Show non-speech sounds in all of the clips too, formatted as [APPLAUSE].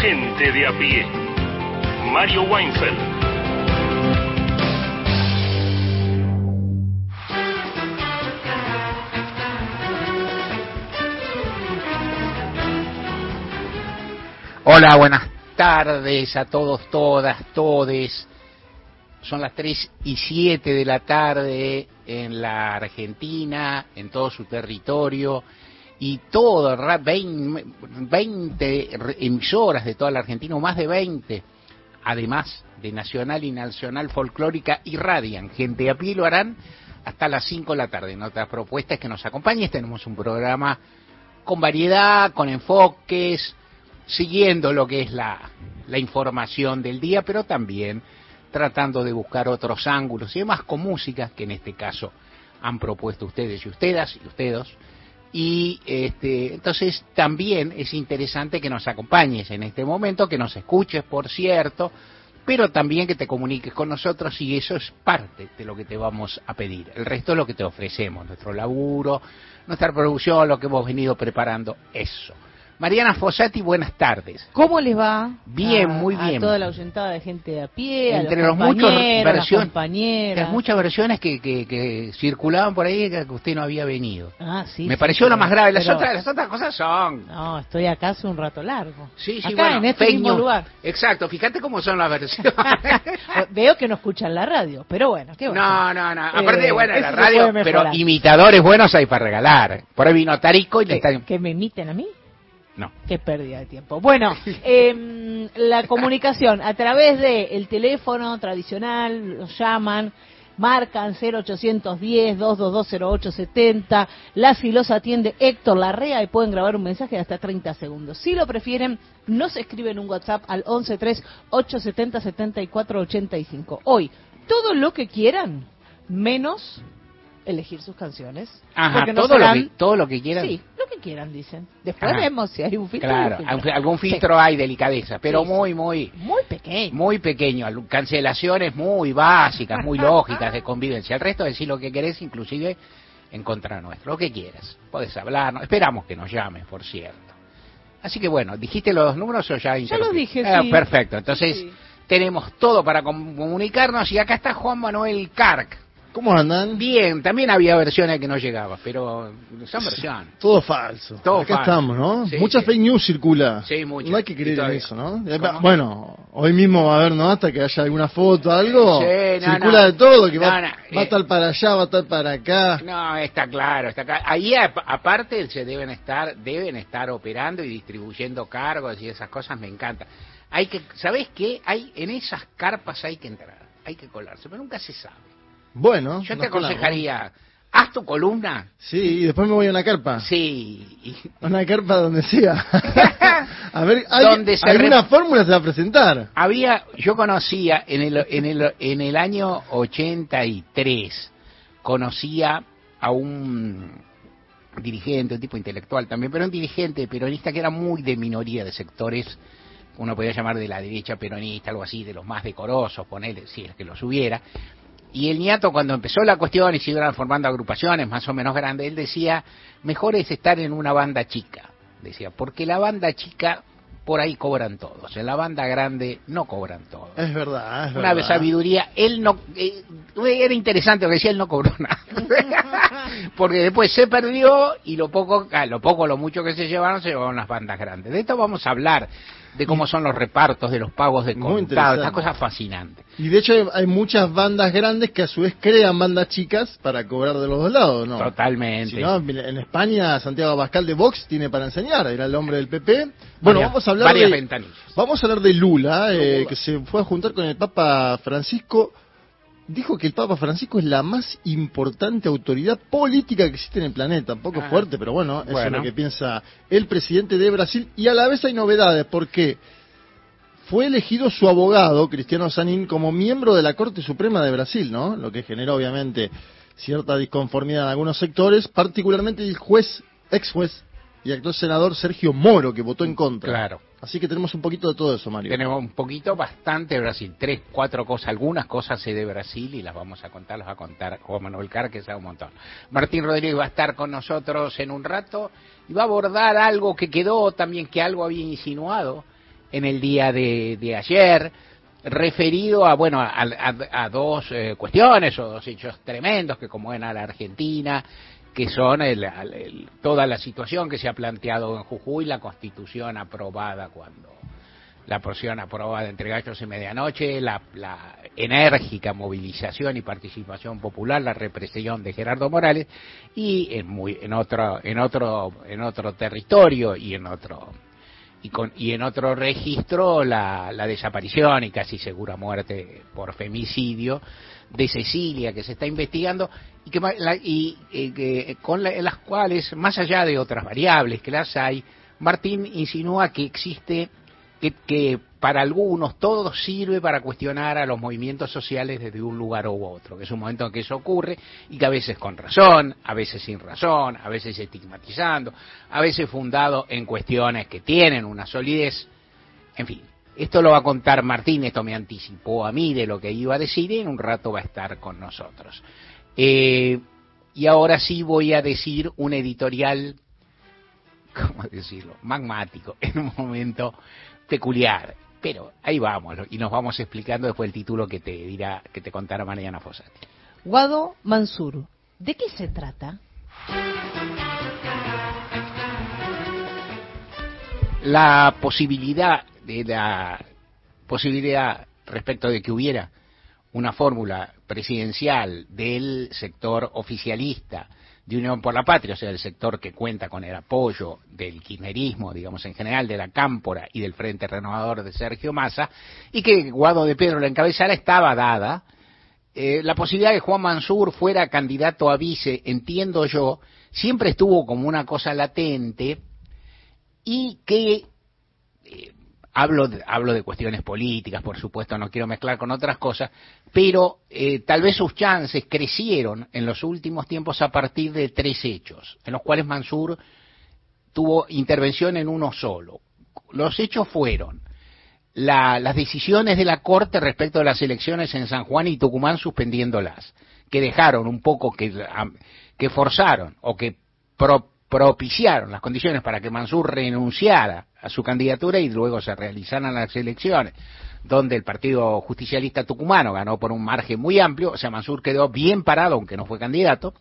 Gente de a pie. Mario Weinfeld. Hola, buenas tardes a todos, todas, todes. Son las 3 y 7 de la tarde en la Argentina, en todo su territorio, y todo, 20 emisoras de toda la Argentina, o más de 20, además de Nacional y Nacional Folclórica, irradian. Gente a pie lo harán hasta las 5 de la tarde. Nuestra propuesta es que nos acompañes. Tenemos un programa con variedad, con enfoques, siguiendo lo que es la, la información del día, pero también tratando de buscar otros ángulos y demás con música, que en este caso han propuesto ustedes y ustedes y ustedes. Y este, entonces también es interesante que nos acompañes en este momento, que nos escuches, por cierto, pero también que te comuniques con nosotros y eso es parte de lo que te vamos a pedir. El resto es lo que te ofrecemos, nuestro laburo, nuestra producción, lo que hemos venido preparando, eso. Mariana Fossati, buenas tardes. ¿Cómo les va? Bien, muy bien. A toda la oyentada de gente de a pie, Entre a los, muchos versiones, compañeras. Las muchas versiones que, que, que, circulaban por ahí que usted no había venido. Ah, sí. Me sí, pareció pero, la más grave. Las, otras, las otras cosas son. No, estoy acá hace un rato largo. Sí, sí, acá, bueno, en este mismo lugar. Exacto, fíjate cómo son las versiones. [LAUGHS] Veo que no escuchan la radio, pero bueno, qué bueno. No, no, no. Aparte, Eh, bueno, la radio, pero imitadores buenos hay para regalar. Por ahí vino Tarico y le ¿Que, está. que me imiten a mí? No. Qué pérdida de tiempo. Bueno, [LAUGHS] eh, la comunicación a través del el teléfono tradicional, los llaman, marcan 0810-2220870, la si los atiende Héctor Larrea y pueden grabar un mensaje de hasta 30 segundos. Si lo prefieren, nos escriben un WhatsApp al 113-870-7485. Hoy, todo lo que quieran, menos elegir sus canciones. Ajá, no todo, lo que, todo lo que quieran. Sí, lo que quieran, dicen. Después Ajá. vemos si hay un filtro. Claro, un algún- filtro. Sí. hay, delicadeza, pero Sí, muy, muy, Muy pequeño. muy pequeño. Cancelaciones muy básicas, muy [LAUGHS] lógicas de convivencia. El resto decir lo que querés, inclusive en contra nuestro, lo que quieras. Podés hablar, esperamos que nos llames, por cierto. Así que bueno, ¿dijiste los números o ya Ya los dije, Ah, sí. Perfecto, entonces tenemos todo para comunicarnos y acá está Juan Manuel Carc. ¿Cómo andan? Bien, también había versiones que no llegaba, pero son versiones. Todo falso. Todo Acá falso. estamos, ¿no? Sí, Mucha sí. fake news circula. Sí, mucha. No hay que creer en eso, ¿no? ¿Cómo? Bueno, hoy mismo va a haber, ¿no? Hasta que haya alguna foto, algo. Sí, no, circula no. de todo, que va, No, va a eh. tal para allá, va a tal para acá. No, está claro, está claro. Ahí ap- aparte se deben estar, deben estar operando y distribuyendo cargos y esas cosas me encanta. Hay que, ¿sabés qué? Hay en esas carpas hay que entrar, hay que colarse, pero nunca se sabe. Bueno, Yo te aconsejaría, haz tu columna, Sí, y después me voy a una carpa. sí, Una carpa donde sea. [LAUGHS] a ver, ¿hay, Donde se alguna re- fórmula se va a presentar? Había, yo conocía en el, en el, en el año 83, conocía a un dirigente, un tipo intelectual también, pero un dirigente peronista que era muy de minoría de sectores, uno podría llamar de la derecha peronista, algo así, de los más decorosos, ponerle, si es que los hubiera. Y el niato, cuando empezó la cuestión y se iban formando agrupaciones más o menos grandes, él decía, mejor es estar en una banda chica, decía, porque la banda chica por ahí cobran todos, en la banda grande no cobran todos. Es verdad, es Una verdad. sabiduría, él no, eh, era interesante lo que decía, él no cobró [LAUGHS] nada. Porque después se perdió y lo poco, ah, lo poco, lo mucho que se llevaron, se llevaron las bandas grandes. De esto vamos a hablar, de cómo son los repartos, de los pagos de contado, estas cosas fascinantes. Y de hecho hay, hay muchas bandas grandes que a su vez crean bandas chicas para cobrar de los dos lados, ¿no? Totalmente. Si no, en España Santiago Abascal de Vox tiene para enseñar, era el hombre del PP. Bueno, Varias- vamos a hablar de ventanillas. vamos a hablar de Lula, eh, que se fue a juntar con el Papa Francisco. Dijo que el Papa Francisco es la más importante autoridad política que existe en el planeta. Un poco Ah. fuerte, pero bueno, eso es lo que piensa el presidente de Brasil. Y a la vez hay novedades, porque fue elegido su abogado, Cristiano Sanín, como miembro de la Corte Suprema de Brasil, ¿no? Lo que generó, obviamente, cierta disconformidad en algunos sectores, particularmente el juez, ex juez y actual senador Sergio Moro, que votó en contra. Claro. Así que tenemos un poquito de todo eso, Mario. Tenemos un poquito, bastante de Brasil, tres, cuatro cosas, algunas cosas de Brasil y las vamos a contar, las va a contar Juan Manuel Car, que sabe un montón. Martín Rodríguez va a estar con nosotros en un rato y va a abordar algo que quedó también, que algo había insinuado, en el día de, de ayer, referido a, bueno, a, a, dos eh, cuestiones o dos hechos tremendos que como a la Argentina, que son el, el, toda la situación que se ha planteado en Jujuy, la constitución aprobada cuando la porción aprobada entre gallos y medianoche, la, la, enérgica movilización y participación popular, la represión de Gerardo Morales y en, muy, en otro en otro en otro territorio y en otro y, con, y en otro registro la, la desaparición y casi segura muerte por femicidio de Cecilia que se está investigando y que la, y, eh, que, con la, las cuales más allá de otras variables que las hay Martín insinúa que existe que, que, para algunos todo sirve para cuestionar a los movimientos sociales desde un lugar u otro, que es un momento en que eso ocurre y que a veces con razón, a veces sin razón, a veces estigmatizando, a veces fundado en cuestiones que tienen una solidez, en fin. Esto lo va a contar Martín, esto me anticipó a mí de lo que iba a decir y en un rato va a estar con nosotros. Eh, y ahora sí voy a decir un editorial, ¿cómo decirlo?, magmático, en un momento peculiar. Pero ahí vamos, y nos vamos explicando después el título que te dirá, que te contará Mariana Fossati. Guado Mansur, ¿de qué se trata? La posibilidad de la posibilidad respecto de que hubiera una fórmula presidencial del sector oficialista de Unión por la Patria, o sea, el sector que cuenta con el apoyo del kirchnerismo, digamos en general, de la Cámpora y del Frente Renovador de Sergio Massa, y que Guado de Pedro la encabezara, estaba dada. Eh, la posibilidad de que Juan Mansur fuera candidato a vice, entiendo yo, siempre estuvo como una cosa latente y que eh, hablo de, hablo de cuestiones políticas, por supuesto, no quiero mezclar con otras cosas, pero eh, tal vez sus chances crecieron en los últimos tiempos a partir de tres hechos, en los cuales Mansur tuvo intervención en uno solo. Los hechos fueron la, las decisiones de la Corte respecto de las elecciones en San Juan y Tucumán suspendiéndolas, que dejaron un poco, que, que forzaron o que propiciaron las condiciones para que Mansur renunciara a su candidatura y luego se realizaran las elecciones, donde el Partido Justicialista Tucumano ganó por un margen muy amplio, o sea, Mansur quedó bien parado, aunque no fue candidato.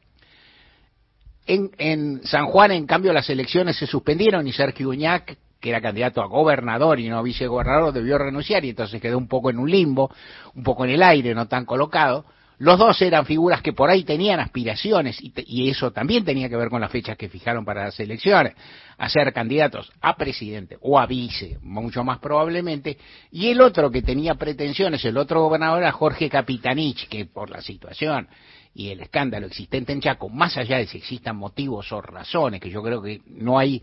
En, San Juan, en cambio, las elecciones se suspendieron y Sergio Uñac, que era candidato a gobernador y no vicegobernador, debió renunciar y entonces quedó un poco en un limbo, un poco en el aire, no tan colocado. Los dos eran figuras que por ahí tenían aspiraciones y, te, y, eso también tenía que ver con las fechas que fijaron para las elecciones, a ser candidatos a presidente o a vice, mucho más probablemente, y el otro que tenía pretensiones, el otro gobernador era Jorge Capitanich, que por la situación y el escándalo existente en Chaco, más allá de si existan motivos o razones, que yo creo que no hay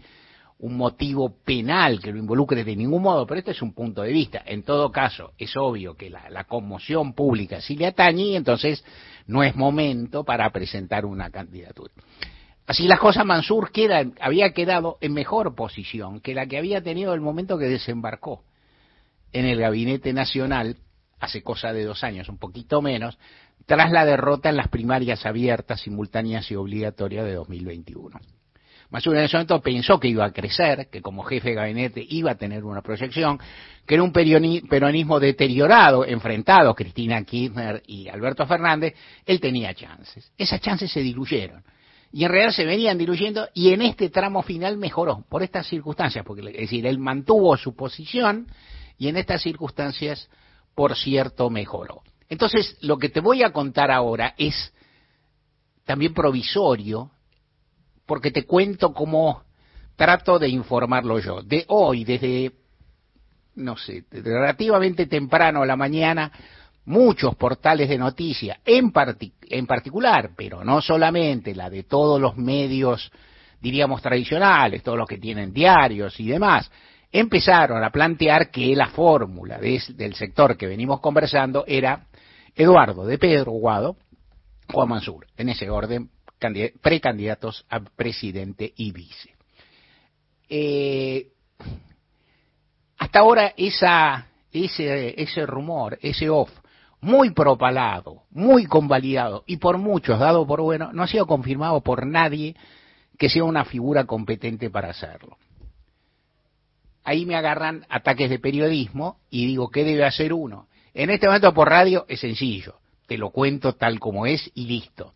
un motivo penal que lo involucre de ningún modo, pero este es un punto de vista. En todo caso, es obvio que la, la conmoción pública sí le atañe y entonces no es momento para presentar una candidatura. Así las cosas, Mansur queda, había quedado en mejor posición que la que había tenido el momento que desembarcó en el Gabinete Nacional, hace cosa de dos años, un poquito menos, tras la derrota en las primarias abiertas, simultáneas y obligatorias de 2021. Masura en ese momento pensó que iba a crecer, que como jefe de gabinete iba a tener una proyección, que era un peronismo deteriorado, enfrentado Cristina Kirchner y Alberto Fernández, él tenía chances. Esas chances se diluyeron. Y en realidad se venían diluyendo y en este tramo final mejoró por estas circunstancias, porque es decir, él mantuvo su posición y en estas circunstancias, por cierto, mejoró. Entonces, lo que te voy a contar ahora es también provisorio, porque te cuento cómo trato de informarlo yo. De hoy, desde, no sé, relativamente temprano a la mañana, muchos portales de noticias, en, partic en particular, pero no solamente la de todos los medios, diríamos, tradicionales, todos los que tienen diarios y demás, empezaron a plantear que la fórmula de, del sector que venimos conversando era Eduardo de Pedro Guado, Juan Mansur, en ese orden precandidatos a presidente y vice. Eh, hasta ahora esa, ese, ese rumor, ese off, muy propalado, muy convalidado y por muchos dado por bueno, no ha sido confirmado por nadie que sea una figura competente para hacerlo. ahí me agarran ataques de periodismo y digo, ¿qué debe hacer uno? En este momento por radio es sencillo, te lo cuento tal como es y listo.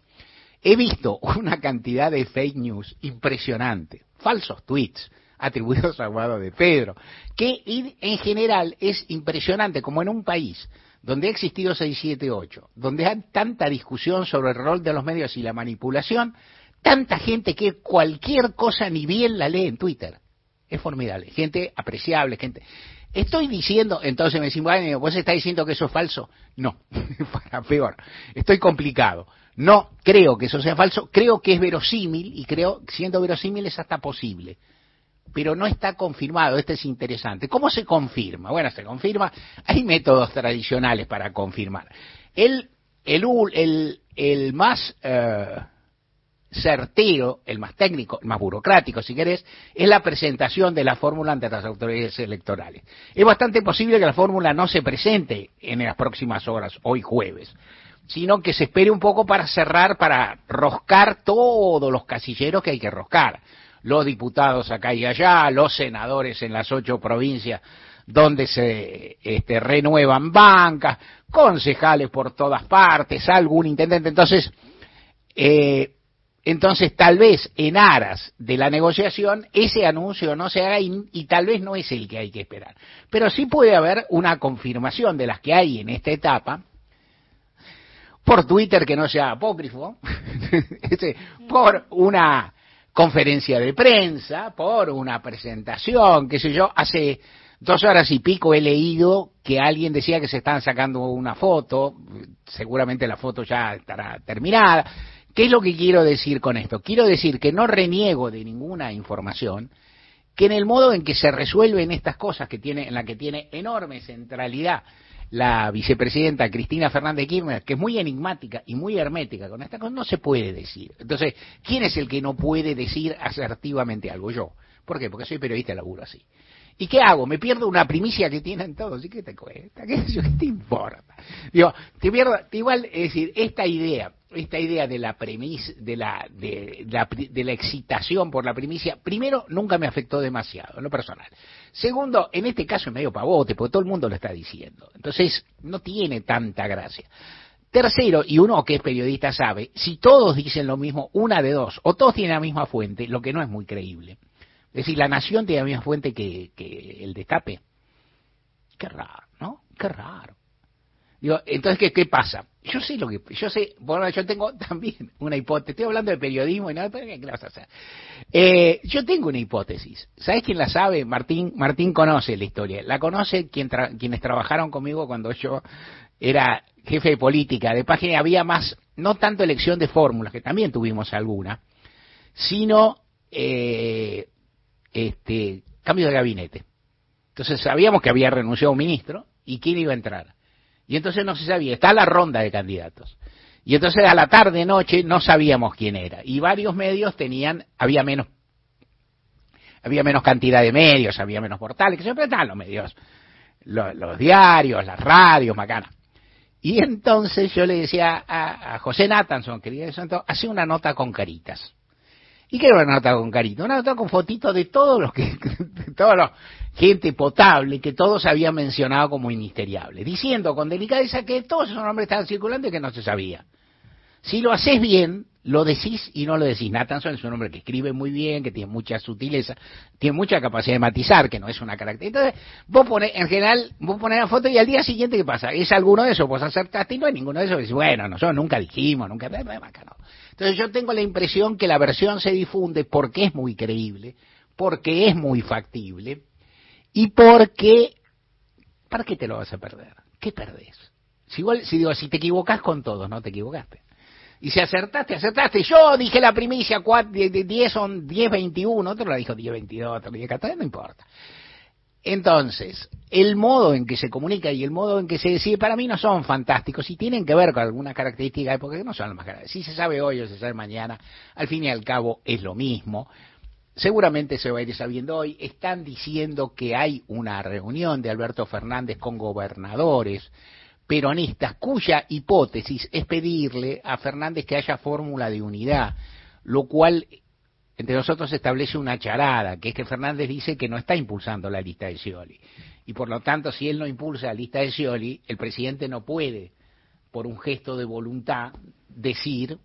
He visto [LAUGHS] una cantidad de fake news impresionante, falsos tweets atribuidos a Guado de Pedro, que en general es impresionante, como en un país donde ha existido 678, donde hay tanta discusión sobre el rol de los medios y la manipulación, tanta gente que cualquier cosa ni bien la lee en Twitter. Es formidable, gente apreciable, gente. Estoy diciendo, entonces me dicen, bueno, vos estás diciendo que eso es falso. No, [LAUGHS] para peor. Estoy complicado. No creo que eso sea falso, creo que es verosímil y creo, siendo verosímil, es hasta posible. Pero no está confirmado, este es interesante. ¿Cómo se confirma? Bueno, se confirma, hay métodos tradicionales para confirmar. El, el, el, el más eh, certero, el más técnico, el más burocrático, si querés, es la presentación de la fórmula ante las autoridades electorales. Es bastante posible que la fórmula no se presente en las próximas horas, hoy jueves, sino que se espere un poco para cerrar, para roscar todos los casilleros que hay que roscar. Los diputados acá y allá, los senadores en las ocho provincias donde se este, renuevan bancas, concejales por todas partes, algún intendente. Entonces, eh, entonces, tal vez en aras de la negociación, ese anuncio no se haga y, tal vez no es el que hay que esperar. Pero sí puede haber una confirmación de las que hay en esta etapa, por Twitter que no sea apócrifo, [LAUGHS] este, por una conferencia de prensa, por una presentación, qué sé yo, hace dos horas y pico he leído que alguien decía que se estaban sacando una foto, seguramente la foto ya estará terminada, ¿Qué es lo que quiero decir con esto? Quiero decir que no reniego de ninguna información, que en el modo en que se resuelven estas cosas, que tiene, en la que tiene enorme centralidad la vicepresidenta Cristina Fernández Kirchner, que es muy enigmática y muy hermética con esta cosa, no se puede decir. Entonces, ¿quién es el que no puede decir asertivamente algo? Yo. ¿Por qué? Porque soy periodista y laburo así. ¿Y qué hago? Me pierdo una primicia que tienen todos. ¿Y qué te cuesta? ¿Qué, te importa? Digo, te pierdo, igual, es decir, esta idea, esta idea de la premisa, de la, de, la, de la excitación por la primicia, primero, nunca me afectó demasiado, en lo personal. Segundo, en este caso es medio pavote, porque todo el mundo lo está diciendo. Entonces, no tiene tanta gracia. Tercero, y uno que es periodista sabe, si todos dicen lo mismo, una de dos, o todos tienen la misma fuente, lo que no es muy creíble. Es decir, la nación tiene la misma fuente que, el destape. Qué raro, ¿no? Qué raro. Digo, entonces, ¿qué, ¿qué pasa? Yo sé lo que, yo sé, bueno, yo tengo [LAUGHS] también una hipótesis, estoy hablando de periodismo y nada, pero ¿qué vas a hacer? Eh, yo tengo una hipótesis, ¿sabes quién la sabe? Martín, Martín conoce la historia, la conoce quien quienes trabajaron conmigo cuando yo era jefe de política de página, había más, no tanto elección de fórmulas, que también tuvimos alguna, sino eh, este, cambio de gabinete. Entonces sabíamos que había renunciado un ministro y quién iba a entrar. Y entonces no se sabía, está la ronda de candidatos. Y entonces a la tarde, noche, no sabíamos quién era. Y varios medios tenían, había menos, había menos cantidad de medios, había menos portales, que siempre están los medios, los, diarios, las radios, macana. Y entonces yo le decía a, José Nathanson, querido santo, hace una nota con caritas. ¿Y qué era una nota con carito? Una nota con fotitos de todos los que, [LAUGHS] de todos los gente potable que todos habían mencionado como ministeriable, diciendo con delicadeza que todos esos nombres estaban circulando y que no se sabía. Si lo haces bien, lo decís y no lo decís. Nathanson es un hombre que escribe muy bien, que tiene mucha sutileza, tiene mucha capacidad de matizar, que no es una característica. Entonces, vos pones, en general, vos pones la foto y al día siguiente, ¿qué pasa? ¿Es alguno de esos? Vos acertaste y no hay ninguno de esos. Y bueno, nosotros nunca dijimos, nunca... Entonces yo tengo la impresión que la versión se difunde porque es muy creíble, porque es muy factible y porque... ¿Para qué te lo vas a perder? ¿Qué perdés? Si, igual, si digo, si te equivocas con todos, no te equivocaste. Y si acertaste, acertaste. Yo dije la primicia 10 son 10, 21, otro la dijo 10, 22, otro 10, 14, no importa. Entonces, el modo en que se comunica y el modo en que se decide para mí no son fantásticos y tienen que ver con algunas características porque no son las más graves. Si se sabe hoy o se sabe mañana, al fin y al cabo es lo mismo. Seguramente se va a ir sabiendo hoy. Están diciendo que hay una reunión de Alberto Fernández con gobernadores peronistas cuya hipótesis es pedirle a Fernández que haya fórmula de unidad, lo cual entre nosotros establece una charada, que es que Fernández dice que no está impulsando la lista de Scioli. Y por lo tanto, si él no impulsa la lista de Scioli, el presidente no puede, por un gesto de voluntad, decir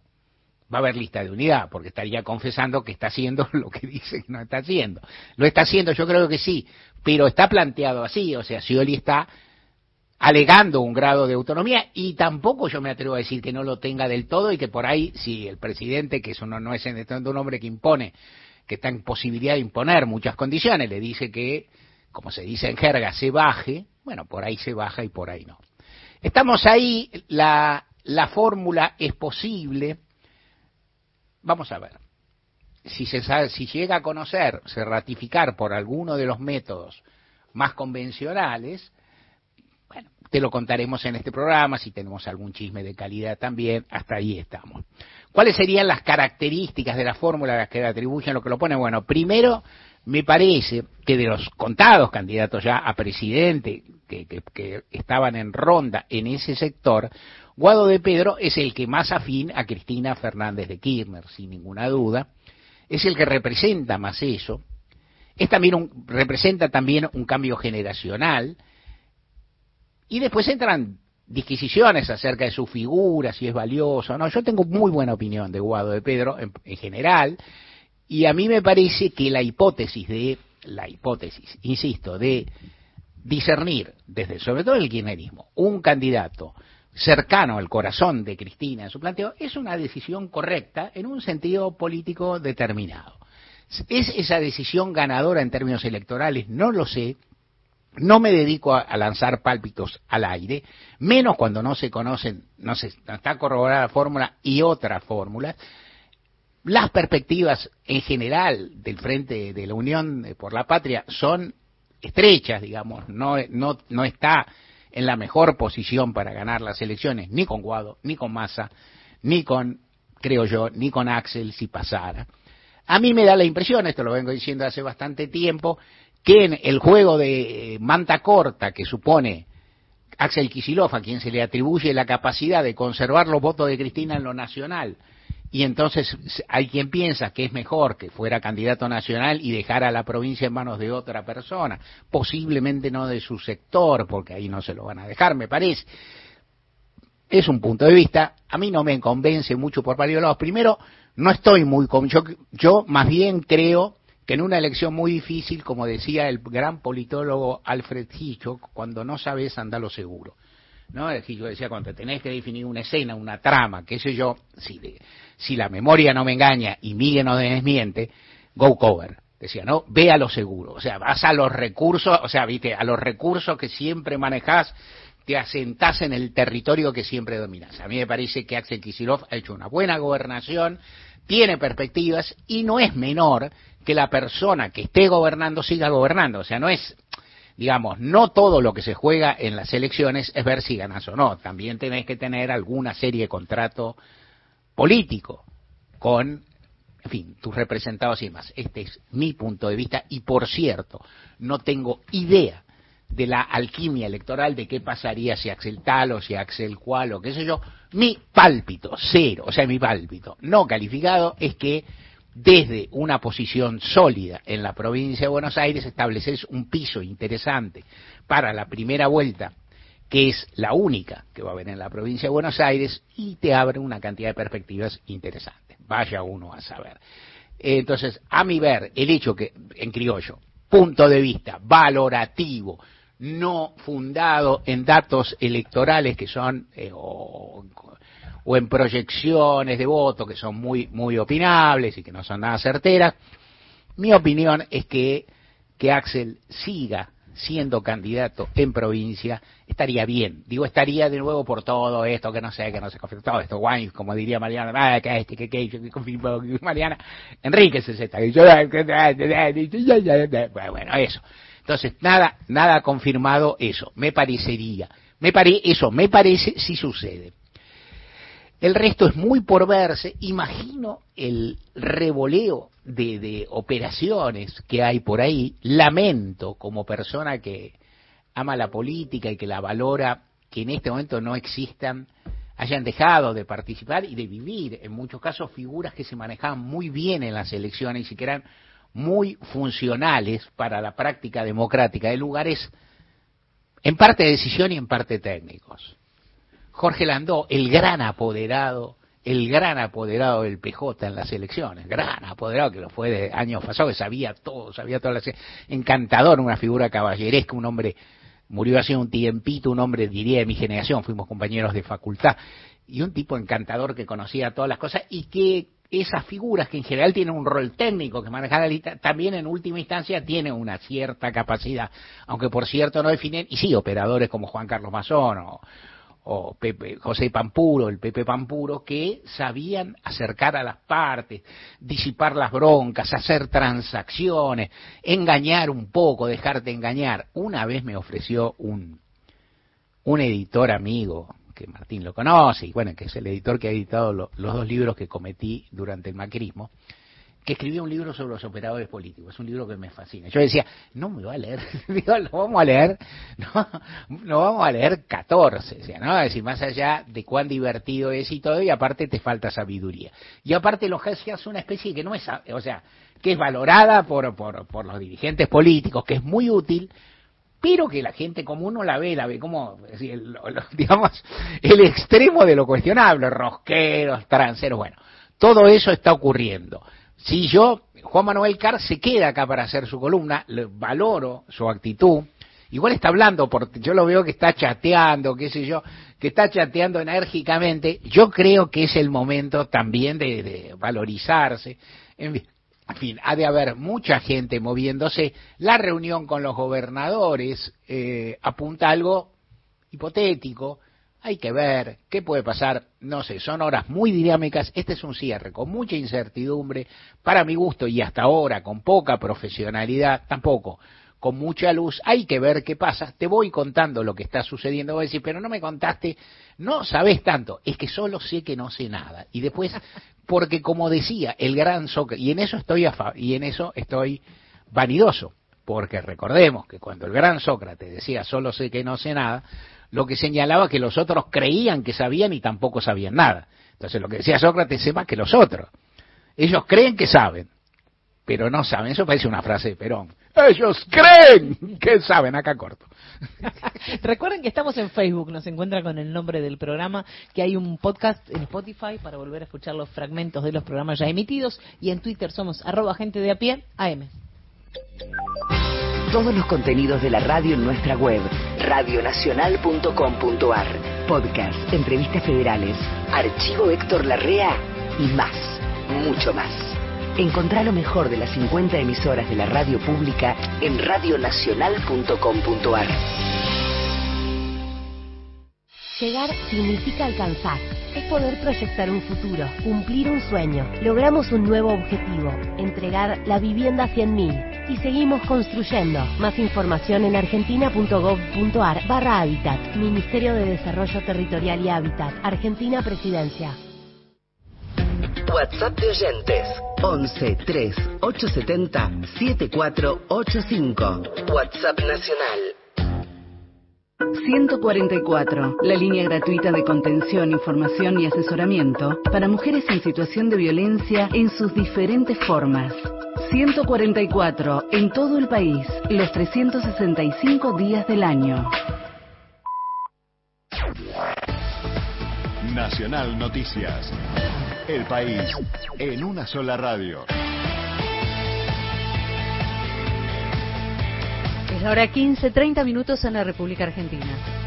va a haber lista de unidad, porque estaría confesando que está haciendo [LAUGHS] lo que dice que no está haciendo. Lo está haciendo, yo creo que sí, pero está planteado así, o sea, Scioli está alegando un grado de autonomía y tampoco yo me atrevo a decir que no lo tenga del todo y que por ahí, si el presidente, que eso no, no es un hombre que impone, que está en posibilidad de imponer muchas condiciones, le dice que, como se dice en jerga, se baje, bueno, por ahí se baja y por ahí no. Estamos ahí, la, la fórmula es posible, vamos a ver, si, se si llega a conocer, se ratificar por alguno de los métodos más convencionales, te lo contaremos en este programa, si tenemos algún chisme de calidad también, hasta ahí estamos. ¿Cuáles serían las características de la fórmula que le atribuyen lo que lo pone? Bueno, primero, me parece que de los contados candidatos ya a presidente que, que, estaban en ronda en ese sector, Guado de Pedro es el que más afín a Cristina Fernández de Kirchner, sin ninguna duda, es el que representa más eso, es también un, representa también un cambio generacional, y después entran disquisiciones acerca de su figura, si es valioso no. Yo tengo muy buena opinión de Guado de Pedro en, general, y a mí me parece que la hipótesis de, la hipótesis, insisto, de discernir, desde sobre todo el kirchnerismo, un candidato cercano al corazón de Cristina en su planteo, es una decisión correcta en un sentido político determinado. ¿Es esa decisión ganadora en términos electorales? No lo sé, no me dedico a, lanzar pálpitos al aire, menos cuando no se conocen, no se está corroborada la fórmula y otras fórmulas. Las perspectivas en general del Frente de la Unión por la Patria son estrechas, digamos, no, no, no está en la mejor posición para ganar las elecciones, ni con Guado, ni con Massa, ni con, creo yo, ni con Axel si pasara. A mí me da la impresión, esto lo vengo diciendo hace bastante tiempo, que en el juego de eh, manta corta que supone Axel Kisilov, a quien se le atribuye la capacidad de conservar los votos de Cristina en lo nacional, y entonces hay quien piensa que es mejor que fuera candidato nacional y dejar a la provincia en manos de otra persona, posiblemente no de su sector, porque ahí no se lo van a dejar, me parece. Es un punto de vista, a mí no me convence mucho por varios lados. Primero, no estoy muy... Yo, yo más bien creo que en una elección muy difícil, como decía el gran politólogo Alfred Hitchcock, cuando no sabes, anda lo seguro. ¿No? Hitchcock decía, cuando tenés que definir una escena, una trama, qué sé yo, si, si la memoria no me engaña y Miguel no desmiente, go cover. Decía, no, ve a lo seguro. O sea, vas a los recursos, o sea, viste, a los recursos que siempre manejás, te asentás en el territorio que siempre dominas. A mí me parece que Axel Kisilov ha hecho una buena gobernación, tiene perspectivas y no es menor que la persona que esté gobernando siga gobernando. O sea, no es, digamos, no todo lo que se juega en las elecciones es ver si ganas o no. También tenés que tener alguna serie de contrato político con, en fin, tus representados y demás. Este es mi punto de vista y, por cierto, no tengo idea de la alquimia electoral de qué pasaría si Axel tal o si Axel cual o qué sé yo. Mi pálpito, cero, o sea, mi pálpito no calificado es que desde una posición sólida en la provincia de Buenos Aires estableces un piso interesante para la primera vuelta, que es la única que va a haber en la provincia de Buenos Aires, y te abre una cantidad de perspectivas interesantes. Vaya uno a saber. Entonces, a mi ver, el hecho que, en criollo, punto de vista valorativo, no fundado en datos electorales que son eh, o en proyecciones de voto que son muy, muy opinables y que no son nada certeras. Mi opinión es que, que Axel siga siendo candidato en provincia, estaría bien. Digo, estaría de nuevo por todo esto, que no sé, que no se confirma, todo esto, guay, como diría Mariana, ah, que este, que que, que confirmó Mariana, Enrique se está, bueno, eso. Entonces, nada, nada confirmado eso, me parecería, me pare, eso, me parece si sucede. El resto es muy por verse. Imagino el revoleo de, operaciones que hay por ahí. Lamento como persona que ama la política y que la valora que en este momento no existan hayan dejado de participar y de vivir, en muchos casos, figuras que se manejaban muy bien en las elecciones y que eran muy funcionales para la práctica democrática de lugares en parte de decisión y en parte técnicos. Jorge Landó, el gran apoderado, el gran apoderado del PJ en las elecciones, gran apoderado que lo fue de años pasados, que sabía todo, sabía todas las... Encantador, una figura caballeresca, un hombre murió hace un tiempito, un hombre, diría, de mi generación, fuimos compañeros de facultad, y un tipo encantador que conocía todas las cosas y que esas figuras que en general tienen un rol técnico que manejan la lista, también en última instancia tienen una cierta capacidad, aunque por cierto no definen, y sí, operadores como Juan Carlos Mazón o, o Pepe, José Pampuro, el Pepe Pampuro, que sabían acercar a las partes, disipar las broncas, hacer transacciones, engañar un poco, dejarte engañar. Una vez me ofreció un, un editor amigo, que Martín lo conoce, y bueno, que es el editor que ha editado los dos libros que cometí durante el macrismo, que escribió un libro sobre los operadores políticos. Es un libro que me fascina. Yo decía, no me va a leer, [LAUGHS] digo, lo vamos a leer, no, no vamos a leer 14, o sea, ¿no? Es decir, más allá de cuán divertido es y todo, y aparte te falta sabiduría. Y aparte los es una especie que no es, o sea, que es valorada por, por, por los dirigentes políticos, que es muy útil, pero que la gente común no la ve, la ve como, [LAUGHS] digamos, el extremo de lo cuestionable, rosqueros, tranceros, bueno, todo eso está ocurriendo. Si yo, Juan Manuel Carr se queda acá para hacer su columna, le valoro su actitud, igual está hablando, porque yo lo veo que está chateando, qué sé yo, que está chateando enérgicamente, yo creo que es el momento también de, valorizarse. En ha de haber mucha gente moviéndose. La reunión con los gobernadores eh, apunta algo hipotético, hay que ver qué puede pasar, no sé, son horas muy dinámicas, este es un cierre con mucha incertidumbre, para mi gusto y hasta ahora con poca profesionalidad, tampoco con mucha luz, hay que ver qué pasa, te voy contando lo que está sucediendo, voy a decir, pero no me contaste, no sabes tanto, es que solo sé que no sé nada, y después, porque como decía, el gran Sócrates, y en eso estoy, y en eso estoy vanidoso, porque recordemos que cuando el gran Sócrates decía solo sé que no sé nada, lo que señalaba que los otros creían que sabían y tampoco sabían nada. Entonces lo que decía Sócrates es más que los otros. Ellos creen que saben, pero no saben. Eso parece una frase de Perón. Ellos creen que saben, acá corto. [LAUGHS] Recuerden que estamos en Facebook, nos encuentra con el nombre del programa, que hay un podcast en Spotify para volver a escuchar los fragmentos de los programas ya emitidos y en Twitter somos arroba gente de a pie AM todos los contenidos de la radio en nuestra web, radionacional.com.ar. Podcast, entrevistas federales, archivo Héctor Larrea y más, mucho más. Encontrá lo mejor de las 50 emisoras de la radio pública en radionacional.com.ar. Llegar significa alcanzar. Es poder proyectar un futuro, cumplir un sueño. Logramos un nuevo objetivo, entregar la vivienda a 100.000. Y seguimos construyendo. Más información en argentina.gov.ar barra Hábitat. Ministerio de Desarrollo Territorial y Hábitat. Argentina Presidencia. WhatsApp de oyentes 11 3 870 7485. WhatsApp Nacional 144, la línea gratuita de contención, información y asesoramiento para mujeres en situación de violencia en sus diferentes formas. 144, en todo el país, los 365 días del año. Nacional Noticias. El país en una sola radio. ahora 15, 30 minutos en la República Argentina.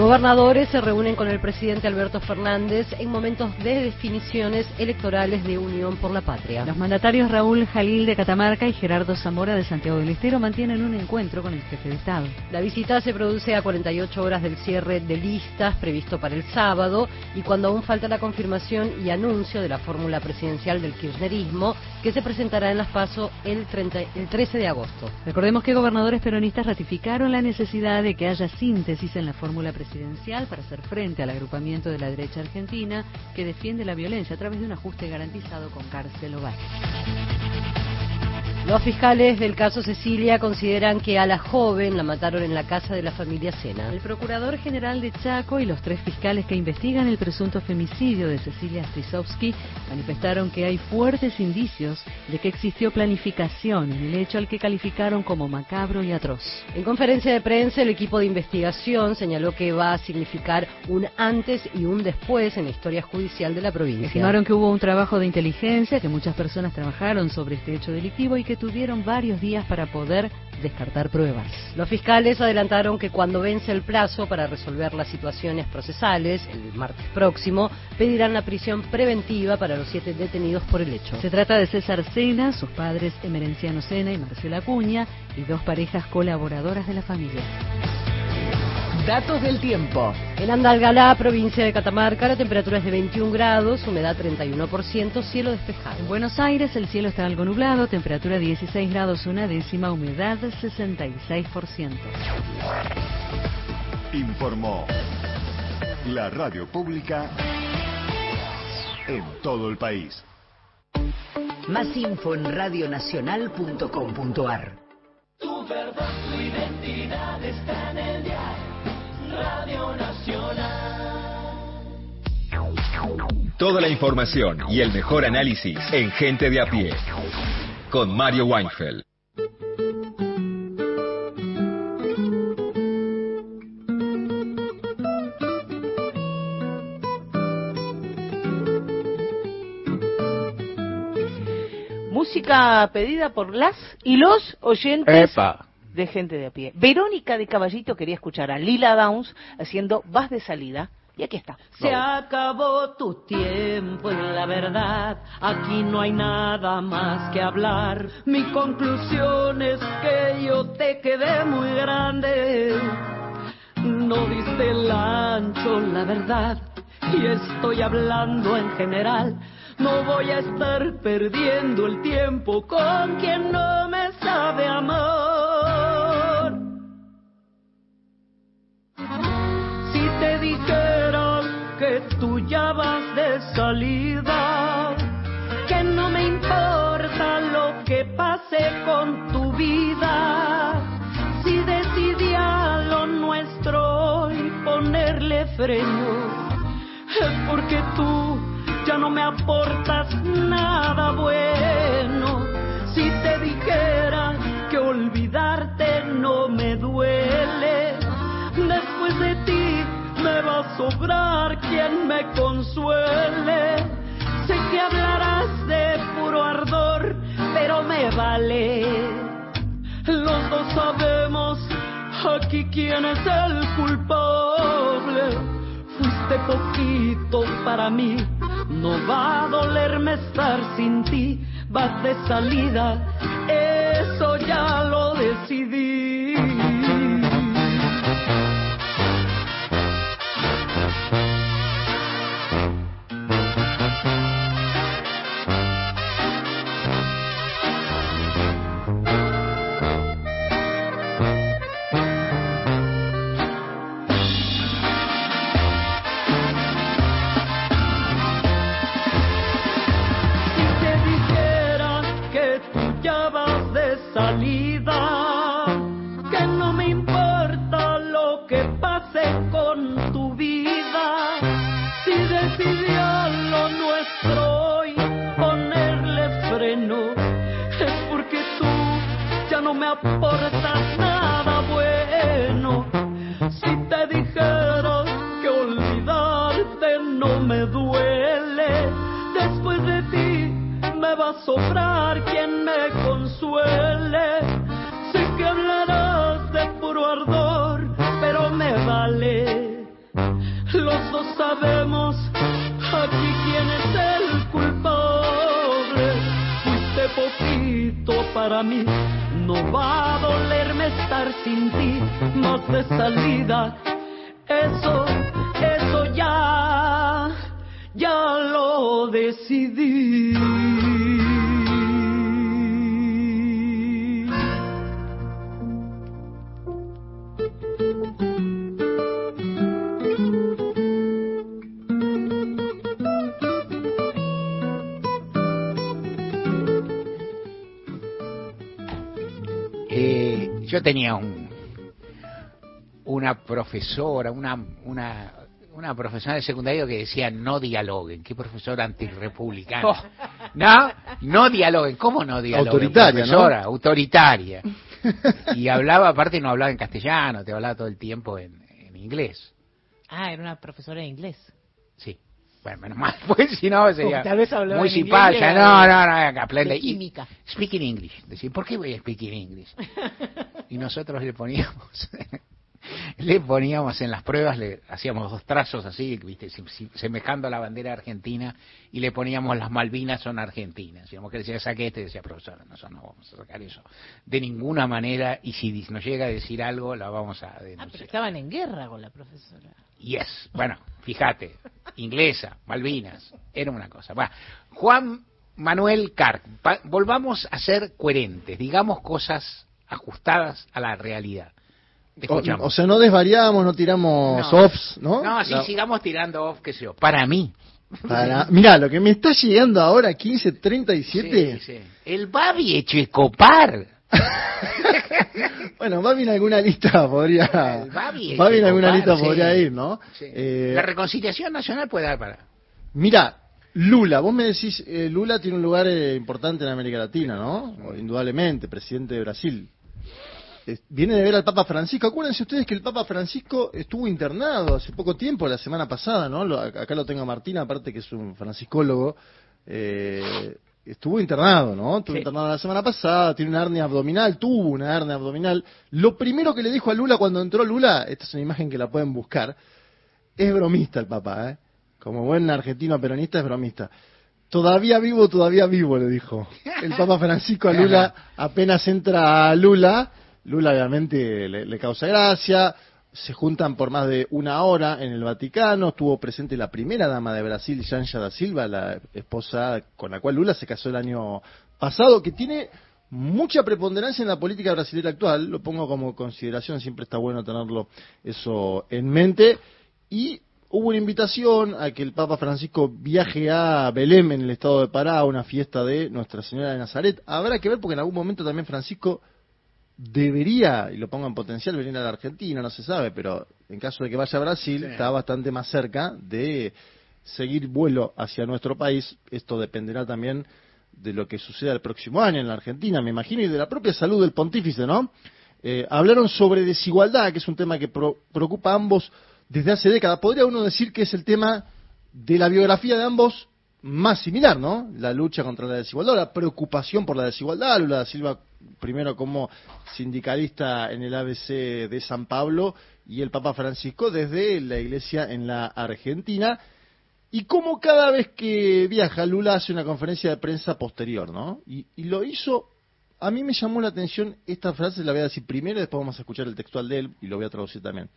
Gobernadores se reúnen con el presidente Alberto Fernández en momentos de definiciones electorales de Unión por la Patria. Los mandatarios Raúl Jalil de Catamarca y Gerardo Zamora de Santiago del Estero mantienen un encuentro con el jefe de Estado. La visita se produce a 48 horas del cierre de listas previsto para el sábado y cuando aún falta la confirmación y anuncio de la fórmula presidencial del kirchnerismo que se presentará en las PASO el, 30, el 13 de agosto. Recordemos que gobernadores peronistas ratificaron la necesidad de que haya síntesis en la fórmula presidencial presidencial para hacer frente al agrupamiento de la derecha argentina que defiende la violencia a través de un ajuste garantizado con cárcel o Los fiscales del caso Cecilia consideran que a la joven la mataron en la casa de la familia Sena. El procurador general de Chaco y los tres fiscales que investigan el presunto femicidio de Cecilia Strisowski manifestaron que hay fuertes indicios de que existió planificación en el hecho al que calificaron como macabro y atroz. En conferencia de prensa, el equipo de investigación señaló que va a significar un antes y un después en la historia judicial de la provincia. Estimaron que hubo un trabajo de inteligencia, que muchas personas trabajaron sobre este hecho delictivo y que tuvieron varios días para poder descartar pruebas. Los fiscales adelantaron que cuando vence el plazo para resolver las situaciones procesales, el martes próximo, pedirán la prisión preventiva para los siete detenidos por el hecho. Se trata de César Sena, sus padres Emerenciano Sena y Marcela Acuña, y dos parejas colaboradoras de la familia. Datos del tiempo. En Andalgalá, provincia de Catamarca, la temperatura es de 21 grados, humedad 31%, cielo despejado. En Buenos Aires el cielo está algo nublado, temperatura 16 grados una décima, humedad 66%. Informó la radio pública en todo el país. Más info en radionacional.com.ar. Tu verdad, tu identidad está en el diario Radio Nacional. Toda la información y el mejor análisis en Gente de a pie. Con Mario Weinfeld. Música pedida por las y los oyentes Epa. De gente de a pie. Verónica de Caballito quería escuchar a Lila Downs haciendo Vas de salida. Y aquí está. Se acabó tu tiempo en la verdad, aquí no hay nada más que hablar. Mi conclusión es que yo te quedé muy grande, no diste el ancho, la verdad, y estoy hablando en general. No voy a estar perdiendo el tiempo con quien no me sabe amar. Si te dijera que tú ya vas de salida, que no me importa lo que pase con tu vida, si decidí a lo nuestro hoy ponerle freno, es porque tú ya no me aportas nada bueno. Si te dijera que olvidarte no me duele, sobrar quien me consuele. Sé que hablarás de puro ardor, pero me vale. Los dos sabemos aquí quién es el culpable. Fuiste poquito para mí, no va a dolerme estar sin ti. Vas de salida, eso ya lo decidí. Yo tenía un una profesora, una una una profesora de secundario que decía no dialoguen. Qué profesora antirrepublicana. Oh. No, no dialoguen. ¿Cómo no dialoguen? Autoritaria, ¿no? Autoritaria. Y hablaba, aparte no hablaba en castellano, te hablaba todo el tiempo en, en inglés. Ah, era una profesora de inglés. Sí. Bueno, menos mal, [LAUGHS] pues si no sería tal vez hablaba muy simpática. No, no, no, aprende. de química. Speak in English. Decir, ¿por qué voy a speak in English? [LAUGHS] Y nosotros le poníamos, [LAUGHS] le poníamos en las pruebas, le hacíamos dos trazos así, viste, semejando a la bandera argentina, y le poníamos las Malvinas son argentinas. Si que decía, saque este, decía, profesora, nosotros no vamos a sacar eso de ninguna manera, y si nos llega a decir algo, la vamos a Ah, pero denunciar. estaban en guerra con la profesora. Yes, bueno, fíjate, inglesa, Malvinas, era una cosa. Va. Juan Manuel Carr, volvamos a ser coherentes, digamos cosas ajustadas a la realidad. O, o sea, no desvariamos, no tiramos No. offs, ¿no? No, sí, La- sigamos tirando off, qué sé yo. Para mí. Para, mirá, lo que me está llegando ahora, 1537. Sí, sí. El Babi Echecopar. [LAUGHS] Bueno, Babi en alguna lista podría. El Babi Babi en alguna lista sí. podría ir, ¿no? Sí. Eh, La reconciliación nacional puede dar para. Mira, Lula, vos me decís, eh, Lula tiene un lugar eh, importante en América Latina, ¿no? Indudablemente, presidente de Brasil. Es- viene de ver al Papa Francisco. Acuérdense ustedes que el Papa Francisco estuvo internado hace poco tiempo, la semana pasada, ¿no? Lo- acá lo tengo a Martín, aparte que es un franciscólogo. Eh, estuvo internado, ¿no? Estuvo Sí. internado la semana pasada, tiene una hernia abdominal, tuvo una hernia abdominal. Lo primero que le dijo a Lula cuando entró Lula, esta es una imagen que la pueden buscar, es bromista el Papa, ¿eh? Como buen argentino peronista es bromista. Todavía vivo, todavía vivo, le dijo. El Papa Francisco a Lula, [LAUGHS] apenas entra a Lula, Lula obviamente le, causa gracia, se juntan por más de una hora en el Vaticano, estuvo presente la primera dama de Brasil, Janja da Silva, la esposa con la cual Lula se casó el año pasado, que tiene mucha preponderancia en la política brasileña actual, lo pongo como consideración, siempre está bueno tenerlo eso en mente, y hubo una invitación a que el Papa Francisco viaje a Belém, en el estado de Pará, a una fiesta de Nuestra Señora de Nazaret. Habrá que ver porque en algún momento también Francisco debería, y lo pongo en potencial, venir a la Argentina, no se sabe, pero en caso de que vaya a Brasil, está bastante más cerca de seguir vuelo hacia nuestro país. Esto dependerá también de lo que suceda el próximo año en la Argentina, me imagino, y de la propia salud del pontífice, ¿no? Eh, hablaron sobre desigualdad, que es un tema que pro- preocupa a ambos desde hace décadas. Podría uno decir que es el tema de la biografía de ambos más similar, ¿no? La lucha contra la desigualdad, la preocupación por la desigualdad. Lula da Silva, primero como sindicalista en el ABC de San Pablo, y el Papa Francisco desde la iglesia en la Argentina. Y como cada vez que viaja Lula hace una conferencia de prensa posterior, ¿no? Y, y lo hizo, a mí me llamó la atención esta frase, la voy a decir primero, y después vamos a escuchar el textual de él y lo voy a traducir también.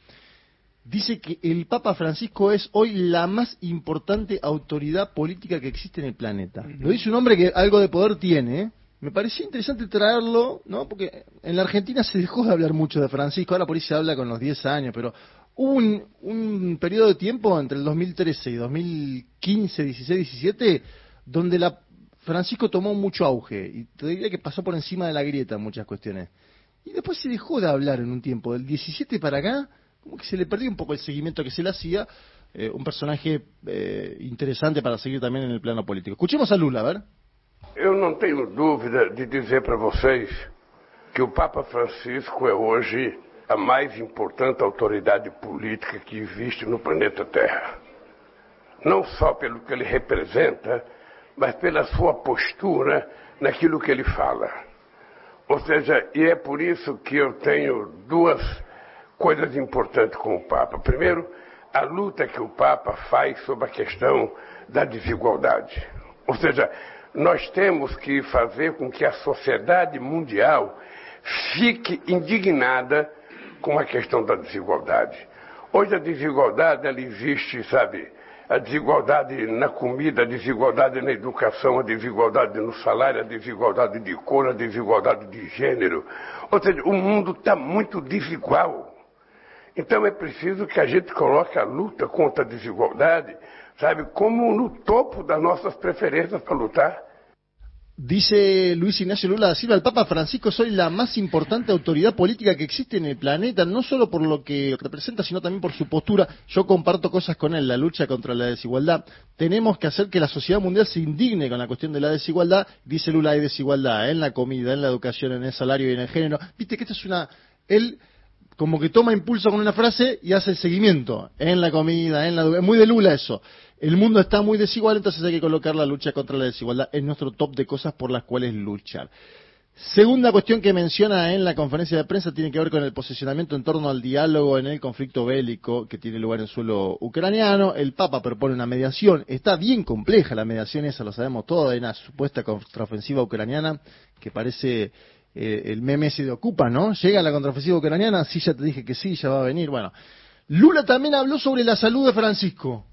Dice que el Papa Francisco es hoy la más importante autoridad política que existe en el planeta. Lo dice un hombre que algo de poder tiene. ¿eh? Me pareció interesante traerlo, ¿no? Porque en la Argentina se dejó de hablar mucho de Francisco, ahora por ahí se habla con los 10 años, pero hubo un, un periodo de tiempo entre el 2013 y 2015, 16, 17, donde la Francisco tomó mucho auge y te diría que pasó por encima de la grieta en muchas cuestiones. Y después se dejó de hablar en un tiempo, del 17 para acá, como que se le perdió un poco el seguimiento que se le hacía, eh, un personaje eh, interesante para seguir también en el plano político. Escuchemos a Lula, a ver. Eu não tenho dúvida de dizer para vocês que o Papa Francisco é hoje a mais importante autoridade política que existe no planeta Terra. Não só pelo que ele representa, mas pela sua postura naquilo que ele fala. Ou seja, e é por isso que eu tenho duas coisas importantes com o Papa. Primeiro, a luta que o Papa faz sobre a questão da desigualdade. Ou seja, nós temos que fazer com que a sociedade mundial fique indignada com a questão da desigualdade. Hoje a desigualdade ela existe, sabe? A desigualdade na comida, a desigualdade na educação, a desigualdade no salário, a desigualdade de cor, a desigualdade de gênero. Ou seja, o mundo está muito desigual. Então é preciso que a gente coloque a luta contra a desigualdade, sabe, como no topo das nossas preferências para lutar. Dice Luis Ignacio Lula da Silva, el Papa Francisco soy la más importante autoridad política que existe en el planeta, no solo por lo que representa, sino también por su postura. Yo comparto cosas con él, la lucha contra la desigualdad. Tenemos que hacer que la sociedad mundial se indigne con la cuestión de la desigualdad. Dice Lula, hay desigualdad en la comida, en la educación, en el salario y en el género. Viste que esto es una... Él como que toma impulso con una frase y hace el seguimiento en la comida, en la educación. Muy de Lula eso. El mundo está muy desigual, entonces hay que colocar la lucha contra la desigualdad en nuestro top de cosas por las cuales luchar. Segunda cuestión que menciona en la conferencia de prensa tiene que ver con el posicionamiento en torno al diálogo en el conflicto bélico que tiene lugar en suelo ucraniano. El Papa propone una mediación. Está bien compleja la mediación, esa lo sabemos todo. Hay una supuesta contraofensiva ucraniana que parece eh, el meme ese de Ocupa, ¿no? Llega la contraofensiva ucraniana, sí, ya te dije que sí, ya va a venir. Bueno, Lula también habló sobre la salud de Francisco.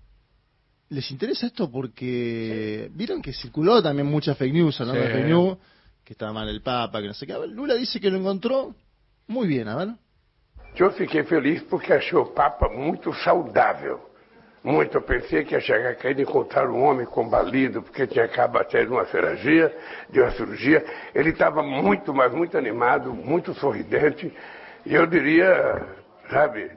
¿Les interesa esto? Porque vieron que circuló también mucha fake news, hablando de Sí. fake news, que estaba mal el Papa, que no sé qué. A ver, Lula dice que lo encontró muy bien, a ver. Eu fiquei feliz porque achei o Papa muito saudável. Muito. Eu pensei que ia chegar aqui e encontrar um homem combalido, porque tinha acabado de uma cirurgia, de uma cirurgia. Ele estava muito, mas muito animado, muito sorridente. E eu diria, sabe,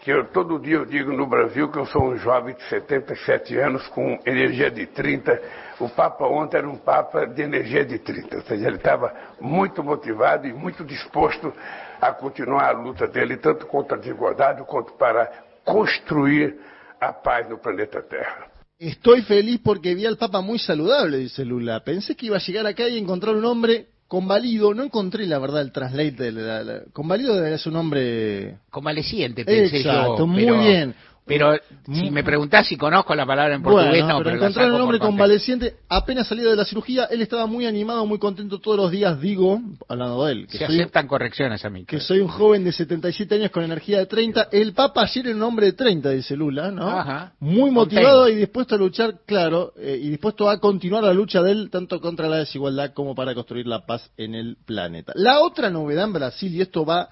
que eu, todo dia eu digo no Brasil que eu sou um jovem de 77 anos com energia de 30. O Papa ontem era um Papa de energia de 30. Ou seja, ele estava muito motivado e muito disposto a continuar a luta dele, tanto contra a desigualdade quanto para construir a paz no planeta Terra. Estoy feliz porque vi al Papa muy saludable, dice Lula. Pensé que iba a llegar acá y encontrar un hombre convalido. No encontré, la verdad, el translate. de la- la- convalido debería ser un hombre... Convaleciente, pensé Exacto, yo. muy pero- bien. Pero si me preguntás si conozco la palabra en portugués, Bueno, no, pero pero encontraron un hombre convaleciente apenas salido de la cirugía. Él estaba muy animado, muy contento todos los días, digo, hablando de él. Que Se soy, aceptan correcciones a mí. que soy un joven de 77 años con energía de 30. El Papa ayer era un hombre de 30, dice Lula, ¿no? Ajá. Muy motivado y dispuesto a luchar, claro, eh, y dispuesto a continuar la lucha de él tanto contra la desigualdad como para construir la paz en el planeta. La otra novedad en Brasil, y esto va,